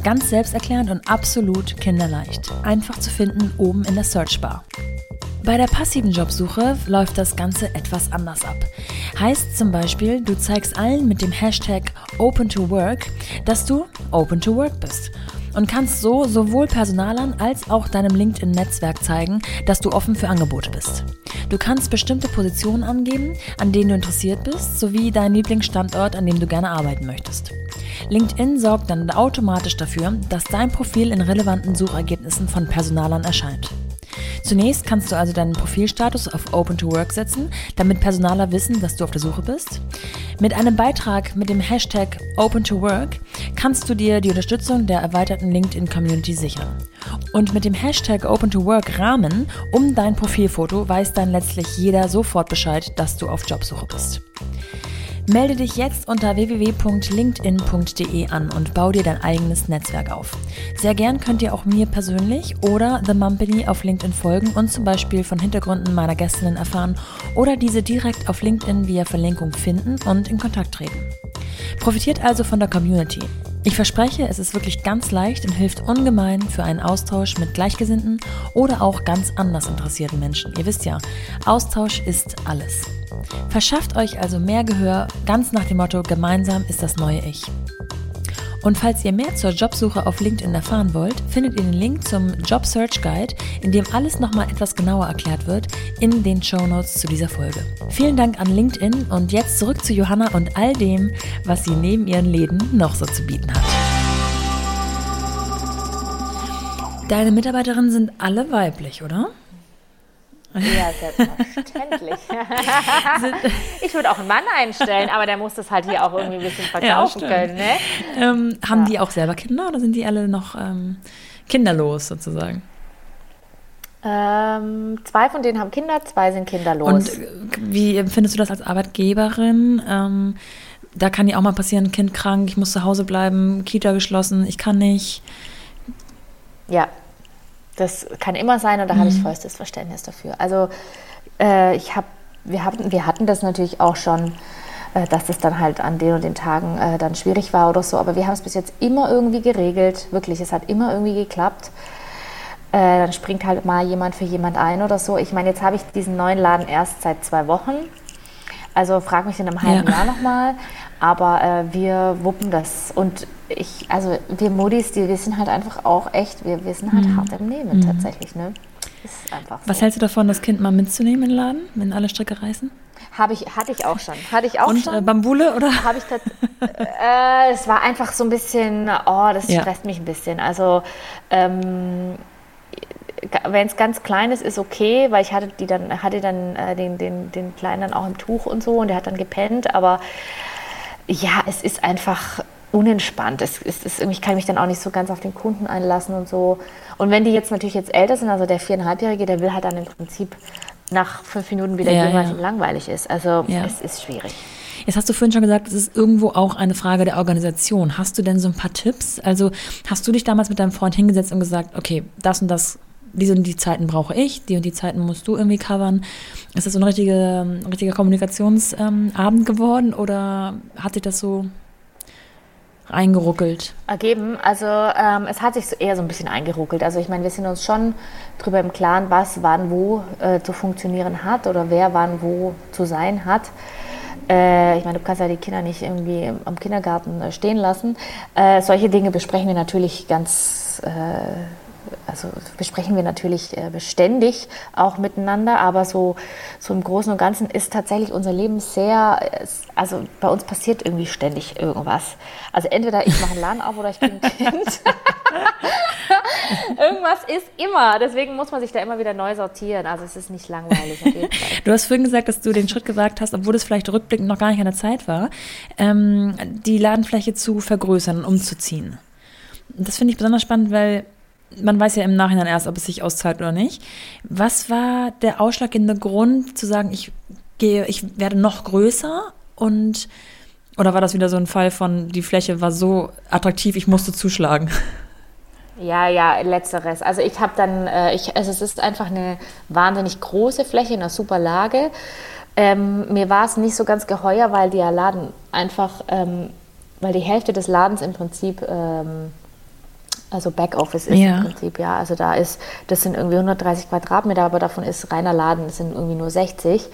Ganz selbsterklärend und absolut kinderleicht. Einfach zu finden oben in der Searchbar. Bei der passiven Jobsuche läuft das Ganze etwas anders ab. Heißt zum Beispiel, du zeigst allen mit dem Hashtag Open to Work, dass du Open to Work bist und kannst so sowohl Personalern als auch deinem LinkedIn-Netzwerk zeigen, dass du offen für Angebote bist. Du kannst bestimmte Positionen angeben, an denen du interessiert bist, sowie deinen Lieblingsstandort, an dem du gerne arbeiten möchtest. LinkedIn sorgt dann automatisch dafür, dass dein Profil in relevanten Suchergebnissen von Personalern erscheint. Zunächst kannst du also deinen Profilstatus auf Open to Work setzen, damit Personaler wissen, dass du auf der Suche bist. Mit einem Beitrag mit dem Hashtag Open to Work kannst du dir die Unterstützung der erweiterten LinkedIn Community sichern. Und mit dem Hashtag Open to Work Rahmen um dein Profilfoto weiß dann letztlich jeder sofort Bescheid, dass du auf Jobsuche bist. Melde dich jetzt unter www.linkedin.de an und bau dir dein eigenes Netzwerk auf. Sehr gern könnt ihr auch mir persönlich oder The Mumpany auf LinkedIn folgen und zum Beispiel von Hintergründen meiner Gästinnen erfahren oder diese direkt auf LinkedIn via Verlinkung finden und in Kontakt treten. Profitiert also von der Community. Ich verspreche, es ist wirklich ganz leicht und hilft ungemein für einen Austausch mit Gleichgesinnten oder auch ganz anders interessierten Menschen. Ihr wisst ja, Austausch ist alles. Verschafft euch also mehr Gehör, ganz nach dem Motto, gemeinsam ist das neue Ich. Und falls ihr mehr zur Jobsuche auf LinkedIn erfahren wollt, findet ihr den Link zum Job Search Guide, in dem alles nochmal etwas genauer erklärt wird, in den Show Notes zu dieser Folge. Vielen Dank an LinkedIn und jetzt zurück zu Johanna und all dem, was sie neben ihren Läden noch so zu bieten hat. Deine Mitarbeiterinnen sind alle weiblich, oder? Ja, selbstverständlich. ich würde auch einen Mann einstellen, aber der muss das halt hier auch irgendwie ein bisschen verkaufen ja, können. Ne? Ähm, haben ja. die auch selber Kinder oder sind die alle noch ähm, kinderlos sozusagen? Ähm, zwei von denen haben Kinder, zwei sind kinderlos. Und äh, wie empfindest du das als Arbeitgeberin? Ähm, da kann ja auch mal passieren, Kind krank, ich muss zu Hause bleiben, Kita geschlossen, ich kann nicht. Ja, das kann immer sein und da mhm. habe ich mhm. vollstes Verständnis dafür. Also äh, ich habe, wir hatten, wir hatten das natürlich auch schon, äh, dass das dann halt an den und den Tagen äh, dann schwierig war oder so, aber wir haben es bis jetzt immer irgendwie geregelt, wirklich, es hat immer irgendwie geklappt. Äh, dann springt halt mal jemand für jemand ein oder so. Ich meine, jetzt habe ich diesen neuen Laden erst seit zwei Wochen. Also frag mich in einem halben ja. Jahr nochmal. Aber äh, wir wuppen das. Und ich, also wir Modis, die, wir sind halt einfach auch echt, wir, sind halt mhm. hart im Nehmen mhm. tatsächlich. Ne? Ist einfach so. Was hältst du davon, das Kind mal mitzunehmen in den Laden, wenn alle Stricke reißen? Habe ich, hatte ich auch schon. Hatte ich auch Und, schon. Äh, Bambule oder? Habe ich äh, Es war einfach so ein bisschen, oh, das ja. stresst mich ein bisschen. Also ähm, wenn es ganz klein ist, ist okay, weil ich hatte die dann, hatte dann äh, den, den, den Kleinen dann auch im Tuch und so und der hat dann gepennt. Aber ja, es ist einfach unentspannt. Es ist, es, ich kann mich dann auch nicht so ganz auf den Kunden einlassen und so. Und wenn die jetzt natürlich jetzt älter sind, also der viereinhalbjährige, der will halt dann im Prinzip nach fünf Minuten wieder ja, gehen, weil es ihm langweilig ist. Also ja. es ist schwierig. Jetzt hast du vorhin schon gesagt, es ist irgendwo auch eine Frage der Organisation. Hast du denn so ein paar Tipps? Also hast du dich damals mit deinem Freund hingesetzt und gesagt, okay, das und das, diese und die Zeiten brauche ich, die und die Zeiten musst du irgendwie covern. Ist das so ein richtiger, richtiger Kommunikationsabend geworden oder hat sich das so eingeruckelt? Ergeben. Also ähm, es hat sich so eher so ein bisschen eingeruckelt. Also ich meine, wir sind uns schon darüber im Klaren, was wann wo äh, zu funktionieren hat oder wer wann wo zu sein hat. Äh, ich meine, du kannst ja die Kinder nicht irgendwie am Kindergarten äh, stehen lassen. Äh, solche Dinge besprechen wir natürlich ganz äh, also besprechen wir natürlich äh, beständig auch miteinander, aber so, so im Großen und Ganzen ist tatsächlich unser Leben sehr, also bei uns passiert irgendwie ständig irgendwas. Also entweder ich mache einen Laden auf oder ich bin ein Kind. irgendwas ist immer, deswegen muss man sich da immer wieder neu sortieren. Also es ist nicht langweilig. Du hast vorhin gesagt, dass du den Schritt gewagt hast, obwohl es vielleicht rückblickend noch gar nicht an der Zeit war, ähm, die Ladenfläche zu vergrößern und umzuziehen. Das finde ich besonders spannend, weil man weiß ja im Nachhinein erst, ob es sich auszahlt oder nicht. Was war der ausschlaggebende Grund zu sagen, ich gehe, ich werde noch größer und oder war das wieder so ein Fall von die Fläche war so attraktiv, ich musste zuschlagen? Ja, ja, letzteres. Also ich habe dann, äh, ich, also es ist einfach eine wahnsinnig große Fläche in einer super Lage. Ähm, mir war es nicht so ganz geheuer, weil der Laden einfach, ähm, weil die Hälfte des Ladens im Prinzip ähm, also Backoffice ist ja. im Prinzip, ja. Also da ist, das sind irgendwie 130 Quadratmeter, aber davon ist reiner Laden, das sind irgendwie nur 60.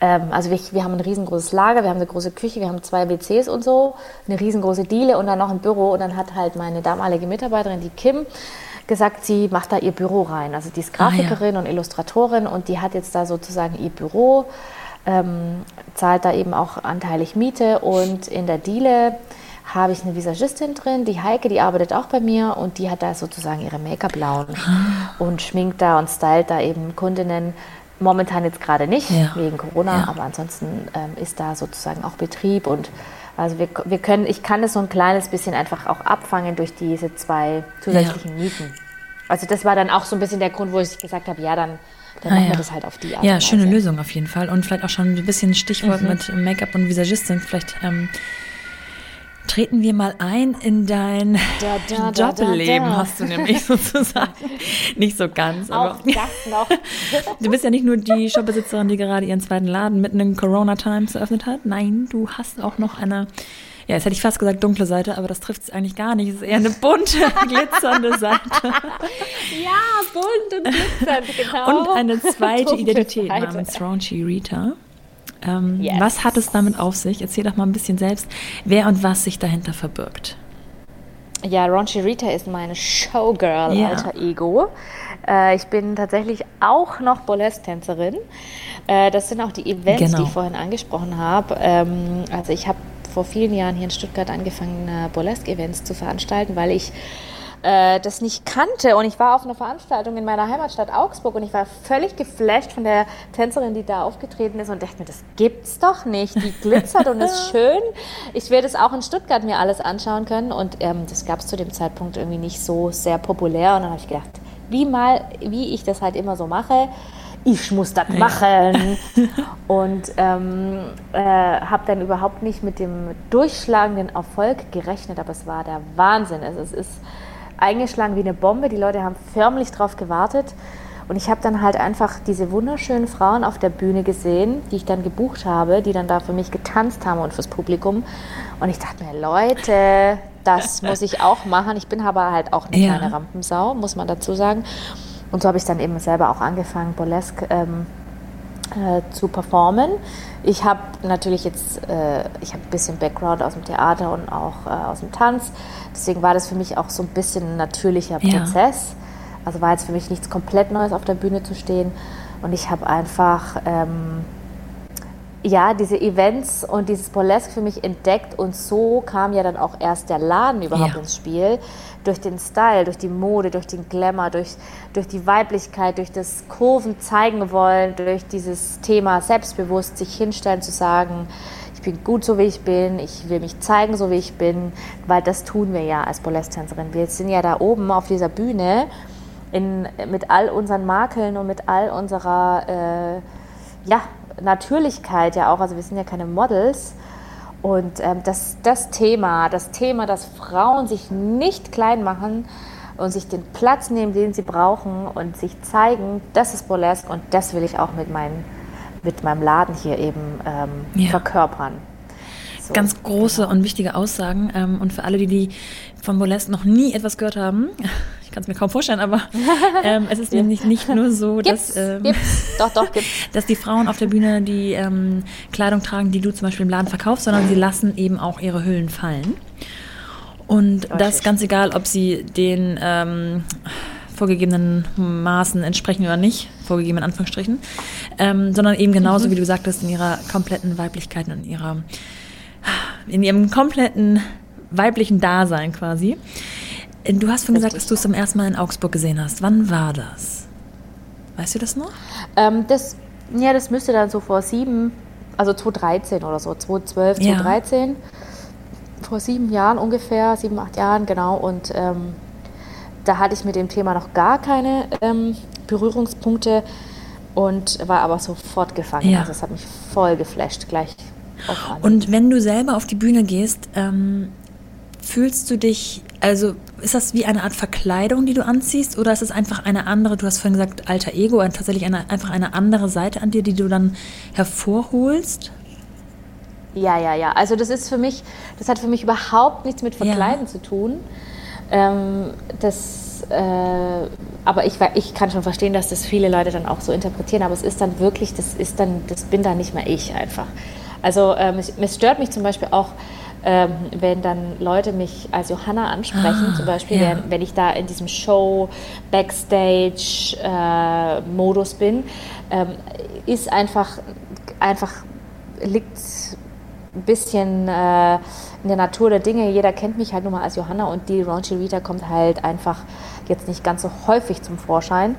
Ähm, also wir, wir, haben ein riesengroßes Lager, wir haben eine große Küche, wir haben zwei WCs und so, eine riesengroße Diele und dann noch ein Büro. Und dann hat halt meine damalige Mitarbeiterin, die Kim, gesagt, sie macht da ihr Büro rein. Also die ist Grafikerin ah, ja. und Illustratorin und die hat jetzt da sozusagen ihr Büro, ähm, zahlt da eben auch anteilig Miete und in der Diele habe ich eine Visagistin drin, die Heike, die arbeitet auch bei mir und die hat da sozusagen ihre Make-up-Lounge ah. und schminkt da und stylt da eben Kundinnen. Momentan jetzt gerade nicht, ja. wegen Corona, ja. aber ansonsten ähm, ist da sozusagen auch Betrieb und also wir, wir können, ich kann das so ein kleines bisschen einfach auch abfangen durch diese zwei zusätzlichen ja. Mieten. Also das war dann auch so ein bisschen der Grund, wo ich gesagt habe, ja, dann, dann ah, machen wir das halt auf die Art. Ja, schöne Lösung auf jeden Fall. Und vielleicht auch schon ein bisschen Stichwort mhm. mit Make-up und Visagistin. Vielleicht ähm, treten wir mal ein in dein da, da, Doppelleben, da, hast du nämlich sozusagen. Nicht so ganz, aber. Auch das noch. du bist ja nicht nur die Shopbesitzerin, die gerade ihren zweiten Laden mitten in Corona Times eröffnet hat. Nein, du hast auch noch eine, ja, jetzt hätte ich fast gesagt dunkle Seite, aber das trifft es eigentlich gar nicht. Es ist eher eine bunte, glitzernde Seite. ja, bunt und glitzernd, genau. Und eine zweite dunkle Identität Seite. namens Raunchy Rita. Ähm, yes. Was hat es damit auf sich? Erzähl doch mal ein bisschen selbst, wer und was sich dahinter verbirgt. Ja, Ron Rita ist meine Showgirl, yeah. alter Ego. Äh, ich bin tatsächlich auch noch Burlesque-Tänzerin. Äh, das sind auch die Events, genau. die ich vorhin angesprochen habe. Ähm, also ich habe vor vielen Jahren hier in Stuttgart angefangen, äh, Burlesque-Events zu veranstalten, weil ich äh, das nicht kannte. Und ich war auf einer Veranstaltung in meiner Heimatstadt Augsburg und ich war völlig geflasht von der Tänzerin, die da aufgetreten ist und dachte mir, das gibt's doch nicht. Die glitzert und ist schön. Ich werde es auch in Stuttgart mir alles anschauen können. Und ähm, das gab es zu dem Zeitpunkt irgendwie nicht so sehr populär. Und dann habe ich gedacht, wie mal, wie ich das halt immer so mache, ich muss das machen. und ähm, äh, habe dann überhaupt nicht mit dem durchschlagenden Erfolg gerechnet, aber es war der Wahnsinn. Also es ist eingeschlagen wie eine Bombe. Die Leute haben förmlich darauf gewartet. Und ich habe dann halt einfach diese wunderschönen Frauen auf der Bühne gesehen, die ich dann gebucht habe, die dann da für mich getanzt haben und fürs Publikum. Und ich dachte mir, Leute, das muss ich auch machen. Ich bin aber halt auch eine ja. kleine Rampensau, muss man dazu sagen. Und so habe ich dann eben selber auch angefangen, Burlesque ähm, äh, zu performen. Ich habe natürlich jetzt, äh, ich habe ein bisschen Background aus dem Theater und auch äh, aus dem Tanz. Deswegen war das für mich auch so ein bisschen ein natürlicher Prozess. Ja. Also war jetzt für mich nichts komplett Neues auf der Bühne zu stehen. Und ich habe einfach ähm, ja, diese Events und dieses Burlesque für mich entdeckt und so kam ja dann auch erst der Laden überhaupt Ja. ins Spiel. Durch den Style, durch die Mode, durch den Glamour, durch, durch die Weiblichkeit, durch das Kurven zeigen wollen, durch dieses Thema selbstbewusst sich hinstellen, zu sagen, ich bin gut so wie ich bin, ich will mich zeigen so wie ich bin, weil das tun wir ja als Burlesque-Tänzerin. Wir sind ja da oben auf dieser Bühne in, mit all unseren Makeln und mit all unserer äh, ja, Natürlichkeit ja auch, also wir sind ja keine Models. Und ähm, das, das Thema, das Thema, dass Frauen sich nicht klein machen und sich den Platz nehmen, den sie brauchen und sich zeigen, das ist Burlesque und das will ich auch mit, meinen, mit meinem Laden hier eben ähm, Ja. verkörpern. So. Ganz große und wichtige Aussagen. Ähm, und für alle, die, die von Burlesque noch nie etwas gehört haben, kann es mir kaum vorstellen, aber ähm, es ist nämlich nicht nur so, Gibt's, dass, ähm, gibt's, doch, doch, gibt's. dass die Frauen auf der Bühne die ähm, Kleidung tragen, die du zum Beispiel im Laden verkaufst, sondern sie lassen eben auch ihre Hüllen fallen. Und das Richtig. ganz egal, ob sie den ähm, vorgegebenen Maßen entsprechen oder nicht, vorgegeben in Anführungsstrichen, ähm, sondern eben genauso, wie du sagtest, in ihrer kompletten Weiblichkeit und in ihrer in ihrem kompletten weiblichen Dasein quasi. Du hast vorhin gesagt, dass du es zum ersten Mal in Augsburg gesehen hast. Wann war das? Weißt du das noch? Ähm, das, ja, das müsste dann so vor sieben, also 2013 oder so, 2012, Ja. 2013. Vor sieben Jahren ungefähr, sieben, acht Jahren, genau. Und ähm, da hatte ich mit dem Thema noch gar keine ähm, Berührungspunkte und war aber sofort gefangen. Ja. Also es hat mich voll geflasht, gleich. Und wenn du selber auf die Bühne gehst, ähm, fühlst du dich, also ist das wie eine Art Verkleidung, die du anziehst, oder ist es einfach eine andere, du hast vorhin gesagt, alter Ego, tatsächlich eine, einfach eine andere Seite an dir, die du dann hervorholst? Ja, ja, ja. Also das ist für mich, das hat für mich überhaupt nichts mit Verkleiden zu tun. Ähm, das, äh, aber ich, ich kann schon verstehen, dass das viele Leute dann auch so interpretieren. Aber es ist dann wirklich, das ist dann, das bin dann nicht mehr ich einfach. Also ähm, es, es stört mich zum Beispiel auch, ähm, wenn dann Leute mich als Johanna ansprechen, Ah, zum Beispiel, ja. wenn, wenn ich da in diesem Show, Backstage-Modus bin, ähm, ist einfach, einfach liegt ein bisschen äh, in der Natur der Dinge. Jeder kennt mich halt nur mal als Johanna und die Raunchy Rita kommt halt einfach jetzt nicht ganz so häufig zum Vorschein.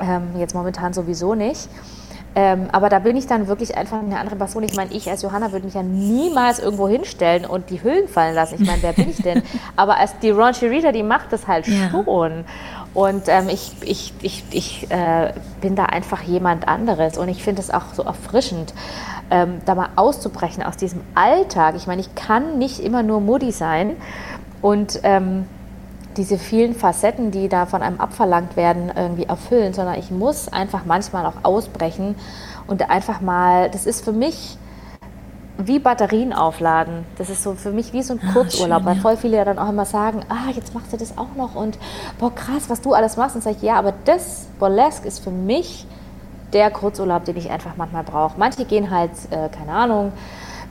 Ähm, jetzt momentan sowieso nicht. Ähm, aber da bin ich dann wirklich einfach eine andere Person. Ich meine, ich als Johanna würde mich ja niemals irgendwo hinstellen und die Hüllen fallen lassen. Ich meine, wer bin ich denn? Aber als die Raunchy Rita, die macht das halt Ja. schon. Und ähm, ich, ich, ich, ich äh, bin da einfach jemand anderes. Und ich finde es auch so erfrischend, ähm, da mal auszubrechen aus diesem Alltag. Ich meine, ich kann nicht immer nur Mutti sein. Und ähm, diese vielen Facetten, die da von einem abverlangt werden, irgendwie erfüllen, sondern ich muss einfach manchmal auch ausbrechen und einfach mal, das ist für mich wie Batterien aufladen. Das ist so für mich wie so ein Kurzurlaub, schön, weil voll viele ja dann auch immer sagen, ah, jetzt machst du das auch noch und boah, krass, was du alles machst. Und sage ich, ja, aber das Burlesque ist für mich der Kurzurlaub, den ich einfach manchmal brauche. Manche gehen halt, äh, keine Ahnung,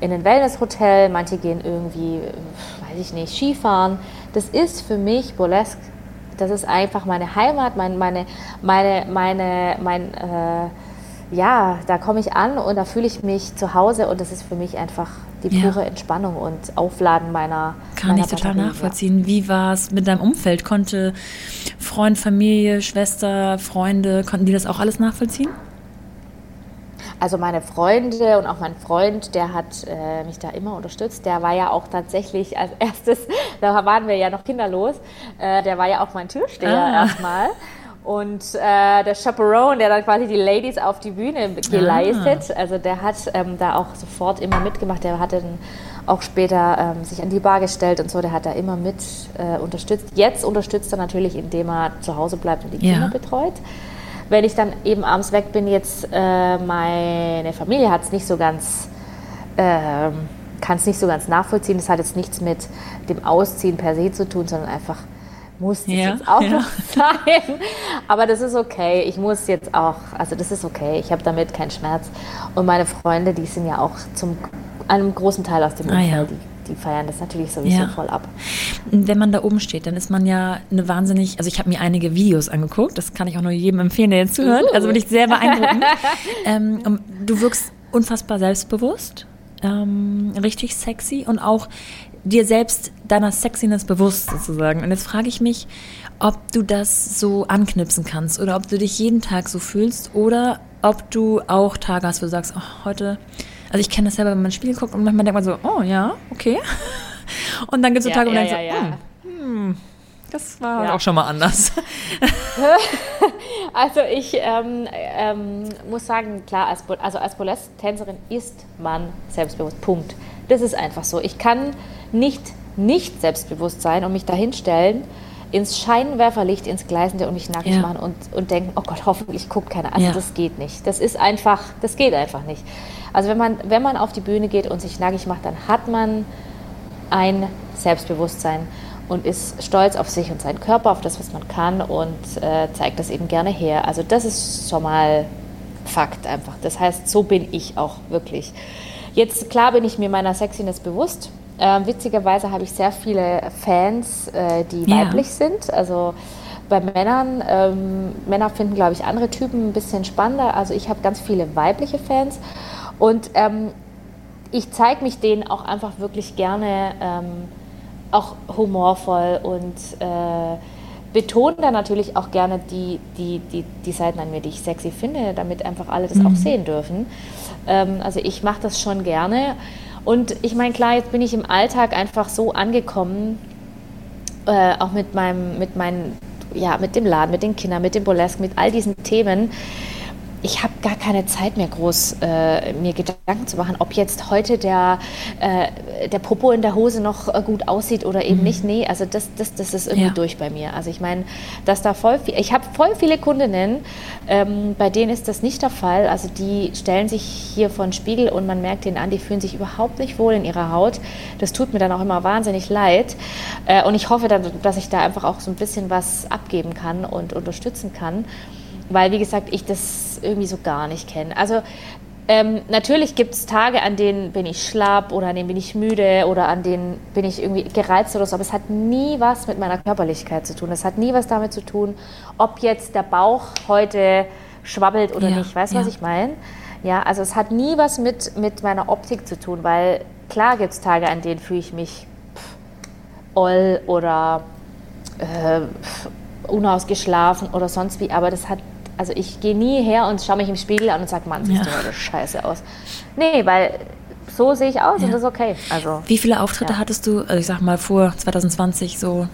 in ein Wellnesshotel, manche gehen irgendwie, weiß ich nicht, Skifahren. Das ist für mich Burlesque. Das ist einfach meine Heimat, mein, meine, meine, meine, mein, äh, ja, da komme ich an und da fühle ich mich zu Hause und das ist für mich einfach die Ja. pure Entspannung und Aufladen meiner Kann meiner ich total Batterie, ja. nachvollziehen. Wie war es mit deinem Umfeld? Konnte Freund, Familie, Schwester, Freunde, konnten die das auch alles nachvollziehen? Also meine Freunde und auch mein Freund, der hat äh, mich da immer unterstützt. Der war ja auch tatsächlich als erstes, da waren wir ja noch kinderlos, äh, der war ja auch mein Türsteher Ah. erstmal. Und äh, der Chaperone, der dann quasi die Ladies auf die Bühne geleistet, also der hat ähm, da auch sofort immer mitgemacht. Der hatte dann auch später ähm, sich an die Bar gestellt und so, der hat da immer mit äh, unterstützt. Jetzt unterstützt er natürlich, indem er zu Hause bleibt und die Ja. Kinder betreut. Wenn ich dann eben abends weg bin, jetzt äh, meine Familie hat es nicht so ganz, ähm, kann es nicht so ganz nachvollziehen. Das hat jetzt nichts mit dem Ausziehen per se zu tun, sondern einfach muss das Ja, jetzt auch ja. noch sein. Aber das ist okay. Ich muss jetzt auch, also das ist okay. Ich habe damit keinen Schmerz. Und meine Freunde, die sind ja auch zum einem großen Teil aus dem Ah, Umfeld, ja. Die, feiern das natürlich sowieso Ja. voll ab. Wenn man da oben steht, dann ist man ja eine wahnsinnig, also ich habe mir einige Videos angeguckt, das kann ich auch nur jedem empfehlen, der jetzt zuhört, Uh. also wirklich sehr beeindruckend. ähm, du wirkst unfassbar selbstbewusst, ähm, richtig sexy und auch dir selbst deiner Sexiness bewusst sozusagen. Und jetzt frage ich mich, ob du das so anknipsen kannst oder ob du dich jeden Tag so fühlst oder ob du auch Tage hast, wo du sagst, oh, heute, also ich kenne das selber, wenn man ins Spiel guckt und manchmal denkt man so, oh ja, okay. Und dann gibt es so Tage, ja, wo man ja, denkt ja, so, hm, hm, das war ja. auch schon mal anders. also ich ähm, ähm, muss sagen, klar, als, also als Burlesque-Tänzerin ist man selbstbewusst. Punkt. Das ist einfach so. Ich kann nicht nicht selbstbewusst sein und mich dahinstellen, ins Scheinwerferlicht, ins Gleisende und mich nackig ja. machen und, und denken, oh Gott, hoffentlich guckt keiner. Also ja. das geht nicht. Das ist einfach, das geht einfach nicht. Also wenn man, wenn man auf die Bühne geht und sich nackig macht, dann hat man ein Selbstbewusstsein und ist stolz auf sich und seinen Körper, auf das, was man kann und äh, zeigt das eben gerne her. Also das ist schon mal Fakt einfach. Das heißt, so bin ich auch wirklich. Jetzt klar bin ich mir meiner Sexiness bewusst. Ähm, witzigerweise habe ich sehr viele Fans, äh, die ja. weiblich sind. Also bei Männern, ähm, Männer finden, glaube ich, andere Typen ein bisschen spannender. Also ich habe ganz viele weibliche Fans und ähm, ich zeige mich denen auch einfach wirklich gerne ähm, auch humorvoll und äh, betone dann natürlich auch gerne die, die, die, die Seiten an mir, die ich sexy finde, damit einfach alle das mhm. auch sehen dürfen. Ähm, also ich mache das schon gerne. Und ich meine, klar, jetzt bin ich im Alltag einfach so angekommen, äh, auch mit meinem, mit meinen, ja, mit dem Laden, mit den Kindern, mit dem Burlesque, mit all diesen Themen ich habe gar keine Zeit mehr groß äh, mir Gedanken zu machen, ob jetzt heute der, äh, der Popo in der Hose noch äh, gut aussieht oder eben mhm. nicht. Nee, also das, das, das ist irgendwie ja. durch bei mir. Also ich meine, dass da voll viel, ich habe voll viele Kundinnen, ähm, bei denen ist das nicht der Fall. Also die stellen sich hier vor den Spiegel und man merkt ihnen an, die fühlen sich überhaupt nicht wohl in ihrer Haut. Das tut mir dann auch immer wahnsinnig leid. Äh, und ich hoffe dann, dass ich da einfach auch so ein bisschen was abgeben kann und unterstützen kann weil, wie gesagt, ich das irgendwie so gar nicht kenne. Also ähm, natürlich gibt es Tage, an denen bin ich schlapp oder an denen bin ich müde oder an denen bin ich irgendwie gereizt oder so, aber es hat nie was mit meiner Körperlichkeit zu tun. Es hat nie was damit zu tun, ob jetzt der Bauch heute schwabbelt oder ja, nicht. Weißt du, ja. was ich meine? Ja, also es hat nie was mit, mit meiner Optik zu tun, weil klar gibt es Tage, an denen fühle ich mich pff, oll oder äh, unausgeschlafen oder sonst wie, aber das hat also ich gehe nie her und schaue mich im Spiegel an und sage, Mann, siehst ja. du heute scheiße aus. Nee, weil so sehe ich aus ja. und das ist okay. Also, Wie viele Auftritte ja. hattest du, also ich sag mal vor 2020 so,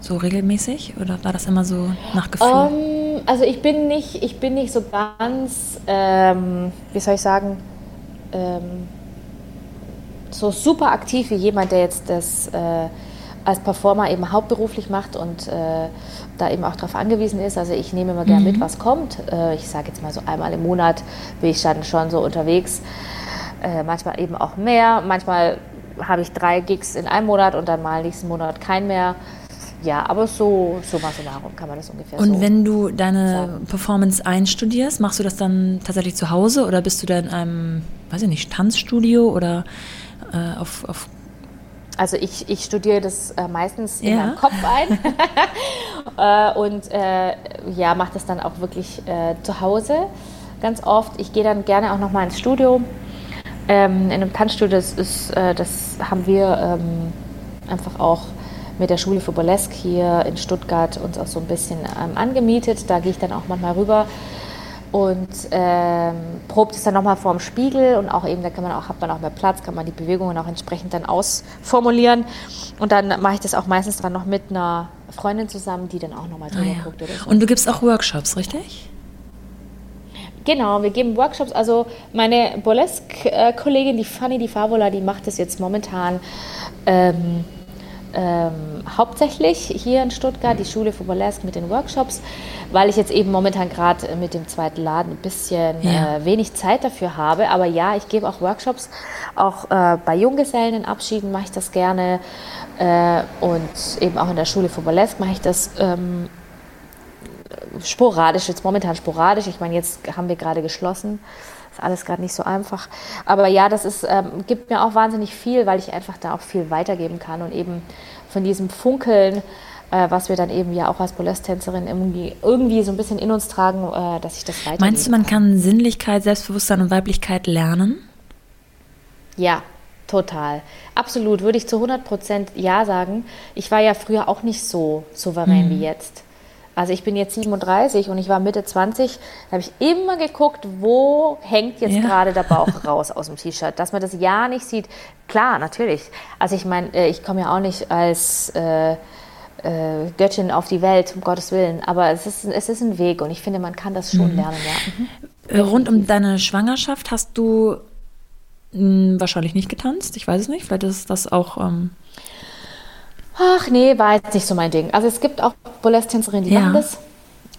so regelmäßig oder war das immer so nach Gefühl? Um, ähm, also ich bin nicht, ich bin nicht so ganz, ähm, wie soll ich sagen, ähm, so super aktiv wie jemand, der jetzt das äh, als Performer eben hauptberuflich macht und äh, da eben auch darauf angewiesen ist. Also ich nehme immer gerne mhm. mit, was kommt. Äh, ich sage jetzt mal so einmal im Monat bin ich dann schon so unterwegs. Äh, manchmal eben auch mehr. Manchmal habe ich drei Gigs in einem Monat und dann mal nächsten Monat kein mehr. Ja, aber so, so darum kann man das ungefähr Und so wenn du deine sagen. Performance einstudierst, machst du das dann tatsächlich zu Hause oder bist du da in einem, weiß ich nicht, Tanzstudio oder äh, auf, auf also ich, ich studiere das äh, meistens in ja. meinem Kopf ein äh, und äh, ja, mache das dann auch wirklich äh, zu Hause ganz oft. Ich gehe dann gerne auch nochmal ins Studio. Ähm, in einem Tanzstudio, das, ist, äh, das haben wir ähm, einfach auch mit der Schule für Burlesque hier in Stuttgart uns auch so ein bisschen ähm, angemietet. Da gehe ich dann auch manchmal rüber und ähm, probt es dann nochmal vor dem Spiegel und auch eben, da kann man auch, hat man auch mehr Platz, kann man die Bewegungen auch entsprechend dann ausformulieren und dann mache ich das auch meistens dann noch mit einer Freundin zusammen, die dann auch nochmal drüber ah, ja. guckt. Oder so. Und du gibst auch Workshops, richtig? Genau, wir geben Workshops. Also meine Burlesque-Kollegin, die Fanny die Favola, die macht das jetzt momentan ähm, ähm, hauptsächlich hier in Stuttgart, die Schule für Burlesque mit den Workshops, weil ich jetzt eben momentan gerade mit dem zweiten Laden ein bisschen ja. äh, wenig Zeit dafür habe. Aber ja, ich gebe auch Workshops, auch äh, bei Junggesellen in Abschieden mache ich das gerne äh, und eben auch in der Schule für Burlesque mache ich das ähm, sporadisch, jetzt momentan sporadisch. Ich meine, jetzt haben wir gerade geschlossen ist alles gerade nicht so einfach. Aber ja, das ist, ähm, gibt mir auch wahnsinnig viel, weil ich einfach da auch viel weitergeben kann und eben von diesem Funkeln äh, was wir dann eben ja auch als Burlesque-Tänzerin irgendwie, irgendwie so ein bisschen in uns tragen, äh, dass ich das weiter. Meinst du, man kann Sinnlichkeit, Selbstbewusstsein und Weiblichkeit lernen? Ja, total. Absolut, würde ich zu 100 Prozent Ja sagen. Ich war ja früher auch nicht so souverän mhm. wie jetzt. Also ich bin jetzt 37 und ich war Mitte 20, da habe ich immer geguckt, wo hängt jetzt ja. gerade der Bauch raus aus dem T-Shirt, dass man das ja nicht sieht. Klar, natürlich. Also ich meine, äh, ich komme ja auch nicht als äh, äh, Göttin auf die Welt, um Gottes Willen, aber es ist, es ist ein Weg und ich finde, man kann das schon mhm. lernen, ja. Mhm. Rund um deine Schwangerschaft hast du hm, wahrscheinlich nicht getanzt, ich weiß es nicht, vielleicht ist das auch... Ähm Ach nee, war jetzt nicht so mein Ding. Also es gibt auch Burlesque-Tänzerinnen, die ja. machen das.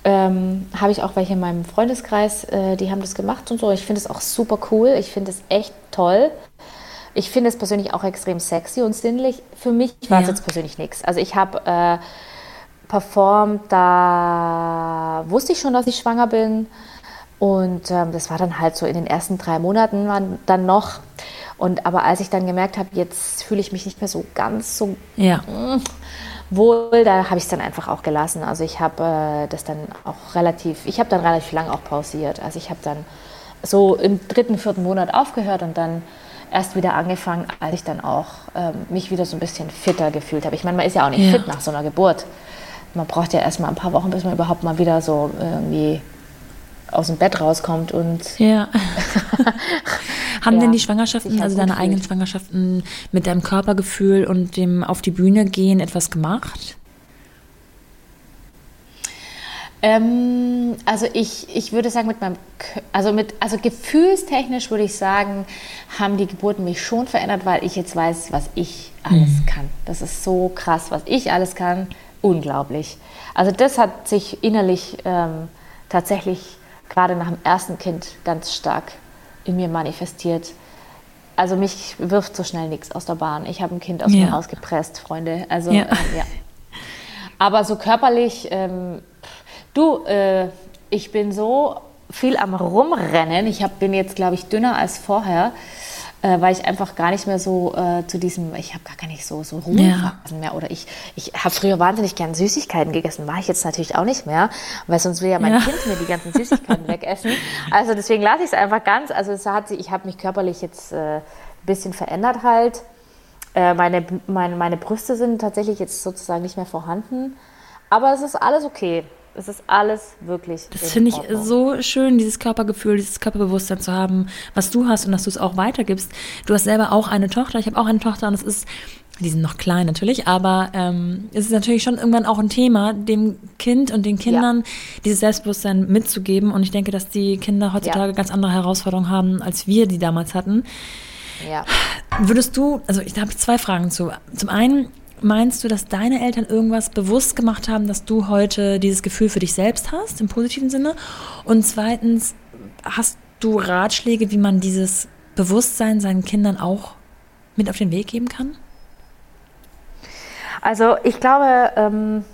Ähm, habe ich auch welche in meinem Freundeskreis, äh, die haben das gemacht und so. Ich finde es auch super cool. Ich finde es echt toll. Ich finde es persönlich auch extrem sexy und sinnlich. Für mich war es ja. jetzt persönlich nichts. Also ich habe äh, performt, da wusste ich schon, dass ich schwanger bin. Und ähm, das war dann halt so in den ersten drei Monaten dann noch. Und aber als ich dann gemerkt habe, jetzt fühle ich mich nicht mehr so ganz so ja. Mm, wohl, da habe ich es dann einfach auch gelassen. Also ich habe äh, das dann auch relativ, ich habe dann relativ lang auch pausiert. Also ich habe dann so im dritten, vierten Monat aufgehört und dann erst wieder angefangen, als ich dann auch ähm, mich wieder so ein bisschen fitter gefühlt habe. Ich meine, man ist ja auch nicht ja. fit nach so einer Geburt. Man braucht ja erst mal ein paar Wochen, bis man überhaupt mal wieder so irgendwie aus dem Bett rauskommt und ja. haben ja, denn die Schwangerschaften, also deine eigenen Schwangerschaften mit deinem Körpergefühl und dem auf die Bühne gehen etwas gemacht? Ähm, also ich, ich würde sagen, mit meinem, also mit, also gefühlstechnisch würde ich sagen, haben die Geburten mich schon verändert, weil ich jetzt weiß, was ich alles mhm. kann. Das ist so krass, was ich alles kann, unglaublich. Also das hat sich innerlich ähm, tatsächlich gerade nach dem ersten Kind ganz stark in mir manifestiert. Also mich wirft so schnell nichts aus der Bahn. Ich habe ein Kind aus ja. mir rausgepresst, Freunde. Also ja. Ähm, ja. Aber so körperlich, ähm, du, äh, ich bin so viel am Rumrennen. Ich hab, bin jetzt, glaube ich, dünner als vorher äh, weil ich einfach gar nicht mehr so äh, zu diesem, ich habe gar nicht so, so Ruhephasen ja. mehr. Oder ich, ich habe früher wahnsinnig gern Süßigkeiten gegessen, mache ich jetzt natürlich auch nicht mehr, weil sonst will ja mein ja. Kind mir die ganzen Süßigkeiten wegessen. Also deswegen lasse ich es einfach ganz. Also es hat sich, ich habe mich körperlich jetzt äh, ein bisschen verändert halt. Äh, meine, meine, meine Brüste sind tatsächlich jetzt sozusagen nicht mehr vorhanden. Aber es ist alles okay. Es ist alles wirklich. Das finde ich so schön, dieses Körpergefühl, dieses Körperbewusstsein zu haben, was du hast und dass du es auch weitergibst. Du hast selber auch eine Tochter, ich habe auch eine Tochter und es ist, die sind noch klein natürlich, aber ähm, es ist natürlich schon irgendwann auch ein Thema, dem Kind und den Kindern ja. dieses Selbstbewusstsein mitzugeben. Und ich denke, dass die Kinder heutzutage ja. ganz andere Herausforderungen haben, als wir die damals hatten. Ja. Würdest du, also ich habe zwei Fragen zu. Zum einen, Meinst du, dass deine Eltern irgendwas bewusst gemacht haben, dass du heute dieses Gefühl für dich selbst hast, im positiven Sinne? Und zweitens, hast du Ratschläge, wie man dieses Bewusstsein seinen Kindern auch mit auf den Weg geben kann? Also ich glaube, ähm,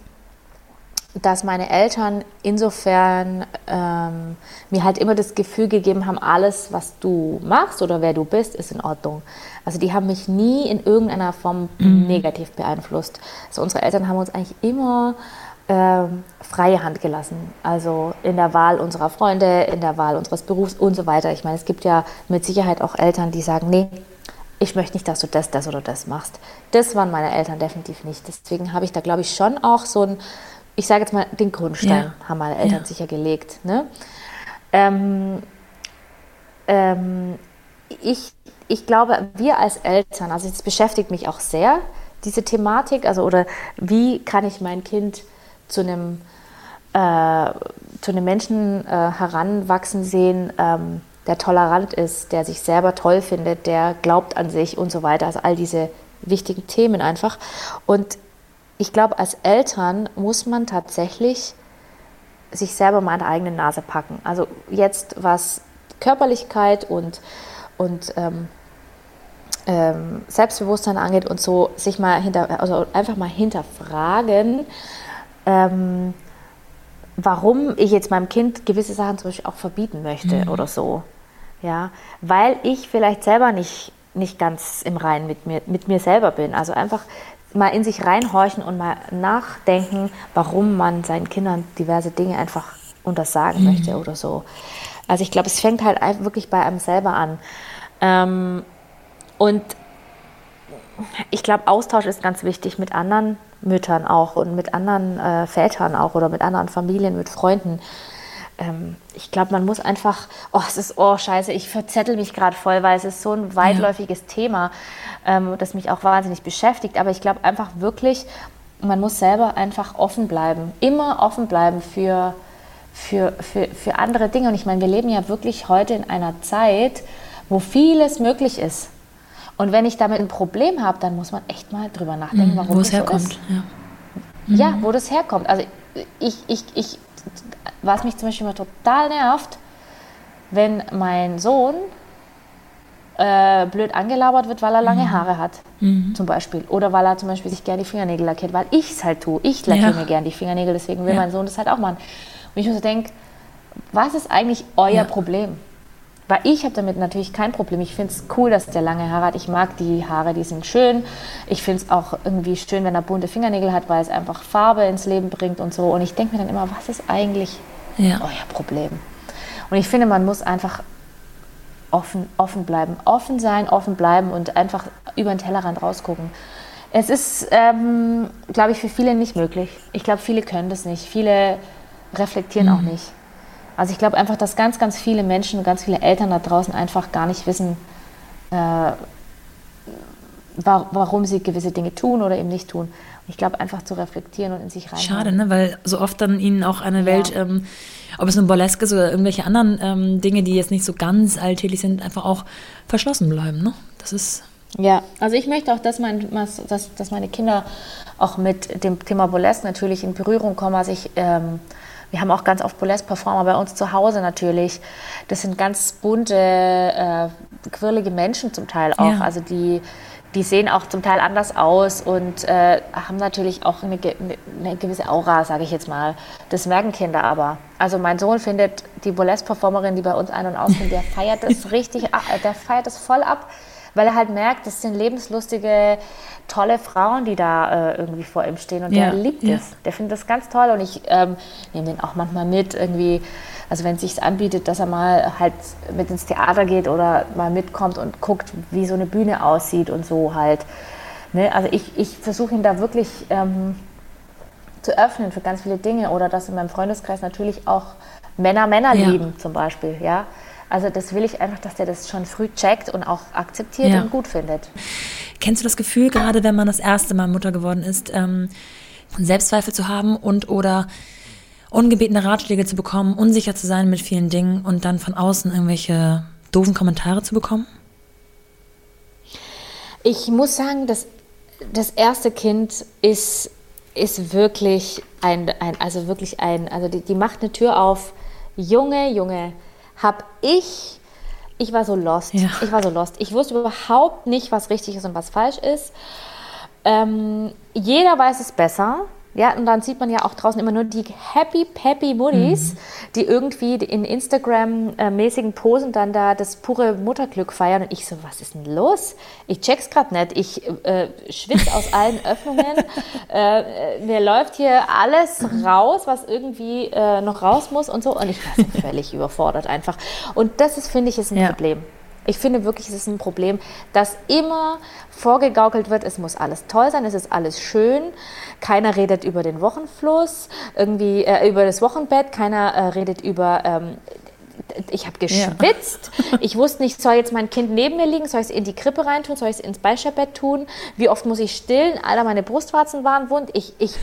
dass meine Eltern insofern ähm, mir halt immer das Gefühl gegeben haben, alles, was du machst oder wer du bist, ist in Ordnung. Also die haben mich nie in irgendeiner Form mhm. negativ beeinflusst. Also unsere Eltern haben uns eigentlich immer ähm, freie Hand gelassen. Also in der Wahl unserer Freunde, in der Wahl unseres Berufs und so weiter. Ich meine, es gibt ja mit Sicherheit auch Eltern, die sagen, nee, ich möchte nicht, dass du das, das oder das machst. Das waren meine Eltern definitiv nicht. Deswegen habe ich da, glaube ich, schon auch so ein ich sage jetzt mal, den Grundstein ja. haben meine Eltern ja. sicher gelegt. Ne? Ähm, ähm, ich, ich glaube, wir als Eltern, also das beschäftigt mich auch sehr, diese Thematik, also oder wie kann ich mein Kind zu einem, äh, zu einem Menschen äh, heranwachsen sehen, ähm, der tolerant ist, der sich selber toll findet, der glaubt an sich und so weiter. Also all diese wichtigen Themen einfach. Und ich glaube, als Eltern muss man tatsächlich sich selber mal an der eigenen Nase packen. Also jetzt was Körperlichkeit und, und ähm, ähm, Selbstbewusstsein angeht und so, sich mal hinter, also einfach mal hinterfragen, ähm, warum ich jetzt meinem Kind gewisse Sachen zum Beispiel auch verbieten möchte mhm. oder so. Ja, weil ich vielleicht selber nicht, nicht ganz im Reinen mit mir, mit mir selber bin. Also einfach mal in sich reinhorchen und mal nachdenken, warum man seinen Kindern diverse Dinge einfach untersagen mhm. möchte oder so. Also ich glaube, es fängt halt wirklich bei einem selber an. Ähm, und ich glaube, Austausch ist ganz wichtig mit anderen Müttern auch und mit anderen äh, Vätern auch oder mit anderen Familien, mit Freunden. Ähm, ich glaube, man muss einfach, oh, es ist, oh, scheiße, ich verzettel mich gerade voll, weil es ist so ein weitläufiges ja. Thema, ähm, das mich auch wahnsinnig beschäftigt. Aber ich glaube einfach wirklich, man muss selber einfach offen bleiben, immer offen bleiben für, für, für, für andere Dinge. Und ich meine, wir leben ja wirklich heute in einer Zeit, wo vieles möglich ist. Und wenn ich damit ein Problem habe, dann muss man echt mal drüber nachdenken, mhm, warum wo es herkommt. So ja. Mhm. ja, wo das herkommt. Also ich, ich, ich, was mich zum Beispiel immer total nervt, wenn mein Sohn äh, blöd angelabert wird, weil er lange mhm. Haare hat, mhm. zum Beispiel. Oder weil er zum Beispiel sich gerne die Fingernägel lackiert, weil ich es halt tue. Ich lackiere ja. mir gerne die Fingernägel, deswegen will ja. mein Sohn das halt auch machen. Und ich muss so denken, was ist eigentlich euer ja. Problem? Weil ich habe damit natürlich kein Problem. Ich finde es cool, dass der lange Haare hat. Ich mag die Haare, die sind schön. Ich finde es auch irgendwie schön, wenn er bunte Fingernägel hat, weil es einfach Farbe ins Leben bringt und so. Und ich denke mir dann immer, was ist eigentlich ja. euer Problem? Und ich finde, man muss einfach offen, offen bleiben. Offen sein, offen bleiben und einfach über den Tellerrand rausgucken. Es ist, ähm, glaube ich, für viele nicht möglich. Ich glaube, viele können das nicht. Viele reflektieren mhm. auch nicht. Also ich glaube einfach, dass ganz, ganz viele Menschen, ganz viele Eltern da draußen einfach gar nicht wissen, äh, warum sie gewisse Dinge tun oder eben nicht tun. Ich glaube, einfach zu reflektieren und in sich rein. Schade, ne? weil so oft dann ihnen auch eine ja. Welt, ähm, ob es nun Burlesque ist oder irgendwelche anderen ähm, Dinge, die jetzt nicht so ganz alltäglich sind, einfach auch verschlossen bleiben. Ne? Das ist. Ja, also ich möchte auch, dass, mein, dass, dass meine Kinder auch mit dem Thema Burlesque natürlich in Berührung kommen. Also ich. Ähm, wir haben auch ganz oft Burlesque-Performer bei uns zu Hause natürlich. Das sind ganz bunte, äh, quirlige Menschen zum Teil auch. Ja. Also die, die sehen auch zum Teil anders aus und äh, haben natürlich auch eine, eine gewisse Aura, sage ich jetzt mal. Das merken Kinder aber. Also mein Sohn findet die Burlesque-Performerin, die bei uns ein- und auskommt, der feiert das richtig, der feiert das voll ab weil er halt merkt, das sind lebenslustige, tolle Frauen, die da äh, irgendwie vor ihm stehen und ja, der liebt ja. es. Der findet das ganz toll und ich ähm, nehme den auch manchmal mit irgendwie, also wenn es sich anbietet, dass er mal halt mit ins Theater geht oder mal mitkommt und guckt, wie so eine Bühne aussieht und so halt. Ne? Also ich, ich versuche ihn da wirklich ähm, zu öffnen für ganz viele Dinge oder dass in meinem Freundeskreis natürlich auch Männer Männer ja. lieben zum Beispiel, ja. Also das will ich einfach, dass der das schon früh checkt und auch akzeptiert ja. und gut findet. Kennst du das Gefühl, gerade wenn man das erste Mal Mutter geworden ist, ähm, Selbstzweifel zu haben und oder ungebetene Ratschläge zu bekommen, unsicher zu sein mit vielen Dingen und dann von außen irgendwelche doofen Kommentare zu bekommen? Ich muss sagen, dass das erste Kind ist, ist wirklich ein, ein, also wirklich ein, also die, die macht eine Tür auf. Junge, Junge, habe ich, ich war so lost. Ja. Ich war so lost. Ich wusste überhaupt nicht, was richtig ist und was falsch ist. Ähm, jeder weiß es besser. Ja, und dann sieht man ja auch draußen immer nur die happy, peppy Muttis, mhm. die irgendwie in Instagram-mäßigen Posen dann da das pure Mutterglück feiern. Und ich so, was ist denn los? Ich check's gerade nicht. Ich äh, schwitze aus allen Öffnungen. äh, mir läuft hier alles raus, was irgendwie äh, noch raus muss und so. Und ich war so völlig überfordert einfach. Und das ist, finde ich, ist ein ja. Problem. Ich finde wirklich, es ist ein Problem, dass immer vorgegaukelt wird, es muss alles toll sein, es ist alles schön. Keiner redet über den Wochenfluss, irgendwie äh, über das Wochenbett, keiner äh, redet über ähm, ich habe geschwitzt. Ja. Ich wusste nicht, soll jetzt mein Kind neben mir liegen, soll ich es in die Krippe reintun, soll ich es ins Beischerbett tun? Wie oft muss ich stillen? Alter, meine Brustwarzen waren wund. Ich, ich,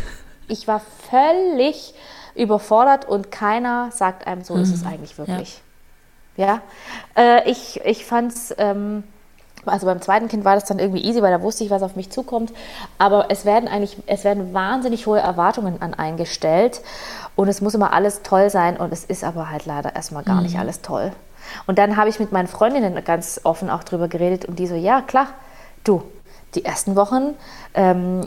ich war völlig überfordert und keiner sagt einem, so mhm. ist es mhm. eigentlich wirklich. Ja. Ja, äh, ich, ich fand es, ähm, also beim zweiten Kind war das dann irgendwie easy, weil da wusste ich, was auf mich zukommt. Aber es werden eigentlich, es werden wahnsinnig hohe Erwartungen an eingestellt und es muss immer alles toll sein und es ist aber halt leider erstmal gar mhm. nicht alles toll. Und dann habe ich mit meinen Freundinnen ganz offen auch drüber geredet und die so, ja klar, du, die ersten Wochen ähm,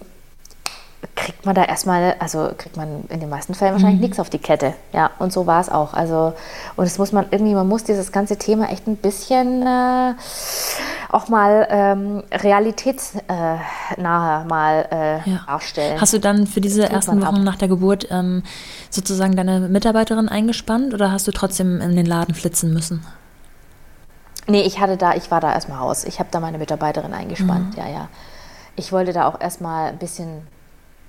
kriegt man da erstmal, also kriegt man in den meisten Fällen wahrscheinlich mhm. nichts auf die Kette. Ja, und so war es auch. Also, und es muss man irgendwie, man muss dieses ganze Thema echt ein bisschen äh, auch mal ähm, realitätsnahe mal äh, ja. darstellen. Hast du dann für diese ersten Wochen ab. nach der Geburt ähm, sozusagen deine Mitarbeiterin eingespannt oder hast du trotzdem in den Laden flitzen müssen? Nee, ich hatte da, ich war da erstmal raus. Ich habe da meine Mitarbeiterin eingespannt, mhm. ja, ja. Ich wollte da auch erstmal ein bisschen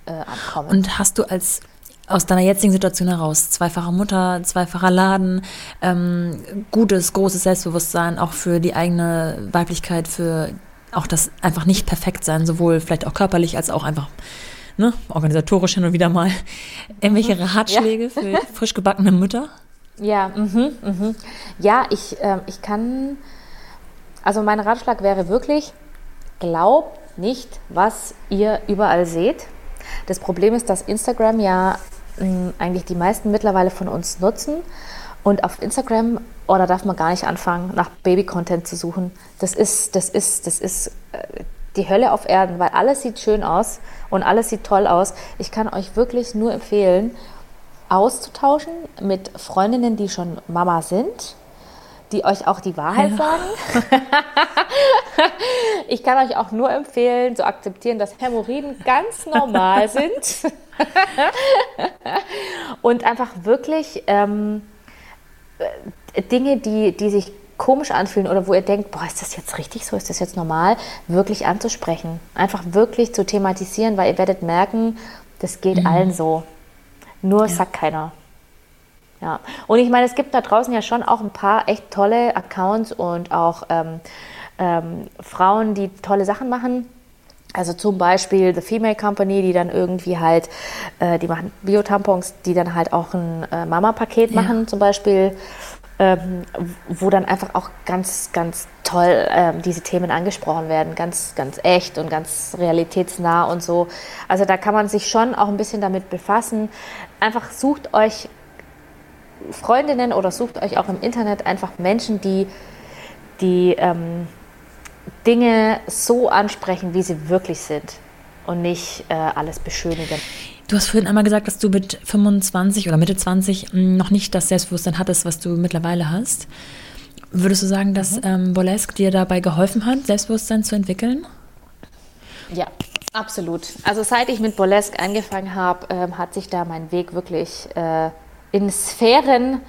äh, ankommen. Und hast du als aus deiner jetzigen Situation heraus, zweifache Mutter, zweifacher Laden, ähm, gutes, großes Selbstbewusstsein, auch für die eigene Weiblichkeit, für auch das einfach nicht perfekt sein, sowohl vielleicht auch körperlich als auch einfach ne, organisatorisch hin und wieder mal. Irgendwelche mhm. Ratschläge ja. für frisch gebackene Mütter? Ja, mhm, mhm. ja, ich, äh, ich kann, also mein Ratschlag wäre wirklich, glaubt nicht, was ihr überall seht. Das Problem ist, dass Instagram ja mh, eigentlich die meisten mittlerweile von uns nutzen. Und auf Instagram, oh, da darf man gar nicht anfangen, nach Baby-Content zu suchen. Das ist, das ist, das ist äh, die Hölle auf Erden, weil alles sieht schön aus und alles sieht toll aus. Ich kann euch wirklich nur empfehlen, auszutauschen mit Freundinnen, die schon Mama sind, die euch auch die Wahrheit ja. sagen. ich kann euch auch nur empfehlen, zu akzeptieren, dass Hämorrhoiden ganz normal sind. und einfach wirklich ähm, äh, Dinge, die, die sich komisch anfühlen oder wo ihr denkt, boah, ist das jetzt richtig so, ist das jetzt normal, wirklich anzusprechen. Einfach wirklich zu thematisieren, weil ihr werdet merken, das geht mhm. allen so. Nur ja. sagt keiner. Ja, und ich meine, es gibt da draußen ja schon auch ein paar echt tolle Accounts und auch ähm, ähm, Frauen, die tolle Sachen machen. Also zum Beispiel The Female Company, die dann irgendwie halt, äh, die machen Bio-Tampons, die dann halt auch ein äh, Mama-Paket ja. machen zum Beispiel, ähm, wo dann einfach auch ganz, ganz toll ähm, diese Themen angesprochen werden, ganz, ganz echt und ganz realitätsnah und so. Also da kann man sich schon auch ein bisschen damit befassen. Einfach sucht euch Freundinnen oder sucht euch auch im Internet einfach Menschen, die, die ähm, Dinge so ansprechen, wie sie wirklich sind und nicht äh, alles beschönigen. Du hast vorhin einmal gesagt, dass du mit 25 oder Mitte 20 hm, noch nicht das Selbstbewusstsein hattest, was du mittlerweile hast. Würdest du sagen, dass mhm. ähm, Burlesque dir dabei geholfen hat, Selbstbewusstsein zu entwickeln? Ja, absolut. Also seit ich mit Burlesque angefangen habe, ähm, hat sich da mein Weg wirklich äh, in Sphären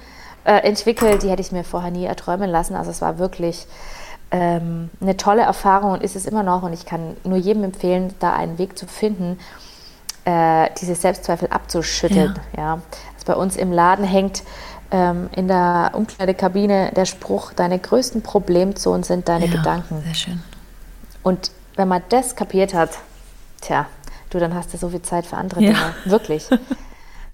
äh, entwickelt, die hätte ich mir vorher nie erträumen lassen. Also es war wirklich ähm, eine tolle Erfahrung und ist es immer noch. Und ich kann nur jedem empfehlen, da einen Weg zu finden, äh, diese Selbstzweifel abzuschütteln. Ja. ja. Also bei uns im Laden hängt ähm, in der Umkleidekabine der Spruch, deine größten Problemzonen sind deine ja, Gedanken. Sehr schön. Und wenn man das kapiert hat, tja, du, dann hast du so viel Zeit für andere ja. Dinge. Wirklich.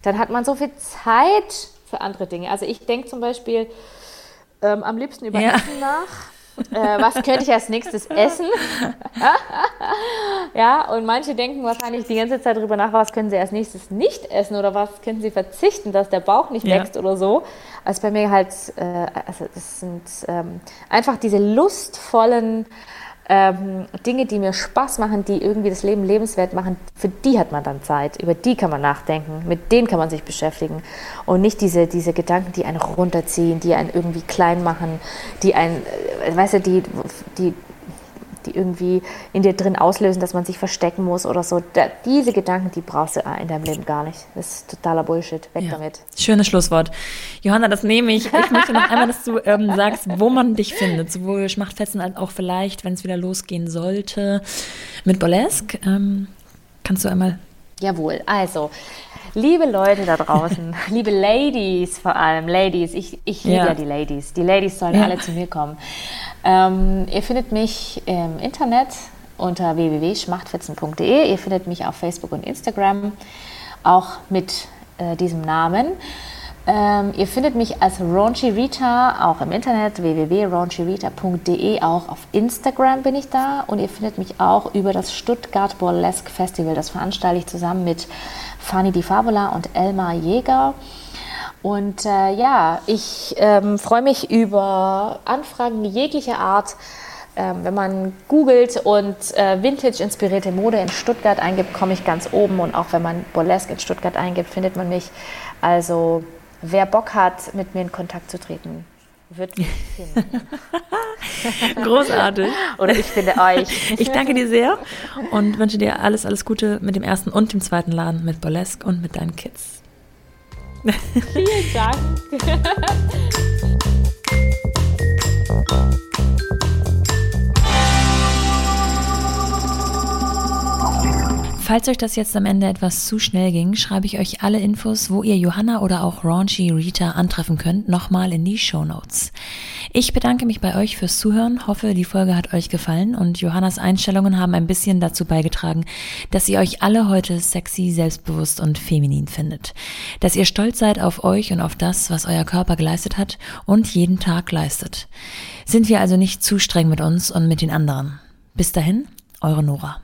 Dann hat man so viel Zeit für andere Dinge. Also ich denke zum Beispiel ähm, am liebsten über ja. Essen nach äh, was könnte ich als nächstes essen? ja, und manche denken wahrscheinlich die ganze Zeit darüber nach, was können sie als nächstes nicht essen oder was können sie verzichten, dass der Bauch nicht ja. wächst oder so. Also bei mir halt, äh, also das sind ähm, einfach diese lustvollen ähm, Dinge, die mir Spaß machen, die irgendwie das Leben lebenswert machen, für die hat man dann Zeit, über die kann man nachdenken, mit denen kann man sich beschäftigen. Und nicht diese, diese Gedanken, die einen runterziehen, die einen irgendwie klein machen, die einen, äh, weißt du, die, die die irgendwie in dir drin auslösen, dass man sich verstecken muss oder so. Da, diese Gedanken, die brauchst du in deinem Leben gar nicht. Das ist totaler Bullshit. Weg ja. damit. Schönes Schlusswort. Johanna, das nehme ich. Ich möchte noch einmal, dass du ähm, sagst, wo man dich findet. Sowohl Schmachtfetzen als auch vielleicht, wenn es wieder losgehen sollte, mit Burlesque. Ähm, kannst du einmal Jawohl, also, liebe Leute da draußen, liebe Ladies vor allem, Ladies, ich, ich liebe ja. ja die Ladies. Die Ladies sollen ja. alle zu mir kommen. Ähm, ihr findet mich im Internet unter www.schmachtfetzen.de. Ihr findet mich auf Facebook und Instagram auch mit äh, diesem Namen. Ähm, ihr findet mich als Raunchy Rita auch im Internet www.raunchrita.de. Auch auf Instagram bin ich da und ihr findet mich auch über das Stuttgart Burlesque Festival. Das veranstalte ich zusammen mit Fanny Di Favola und Elmar Jäger. Und äh, ja, ich ähm, freue mich über Anfragen jeglicher Art. Ähm, wenn man googelt und äh, Vintage-inspirierte Mode in Stuttgart eingibt, komme ich ganz oben. Und auch wenn man Burlesque in Stuttgart eingibt, findet man mich. Also wer Bock hat, mit mir in Kontakt zu treten, wird mich finden. Großartig. Oder ich finde euch. Ich danke dir sehr und wünsche dir alles, alles Gute mit dem ersten und dem zweiten Laden, mit Burlesque und mit deinen Kids. Vielen Dank. Falls euch das jetzt am Ende etwas zu schnell ging, schreibe ich euch alle Infos, wo ihr Johanna oder auch Raunchy Rita antreffen könnt, nochmal in die Show Notes. Ich bedanke mich bei euch fürs Zuhören, hoffe, die Folge hat euch gefallen und Johannas Einstellungen haben ein bisschen dazu beigetragen, dass ihr euch alle heute sexy, selbstbewusst und feminin findet. Dass ihr stolz seid auf euch und auf das, was euer Körper geleistet hat und jeden Tag leistet. Sind wir also nicht zu streng mit uns und mit den anderen. Bis dahin, eure Nora.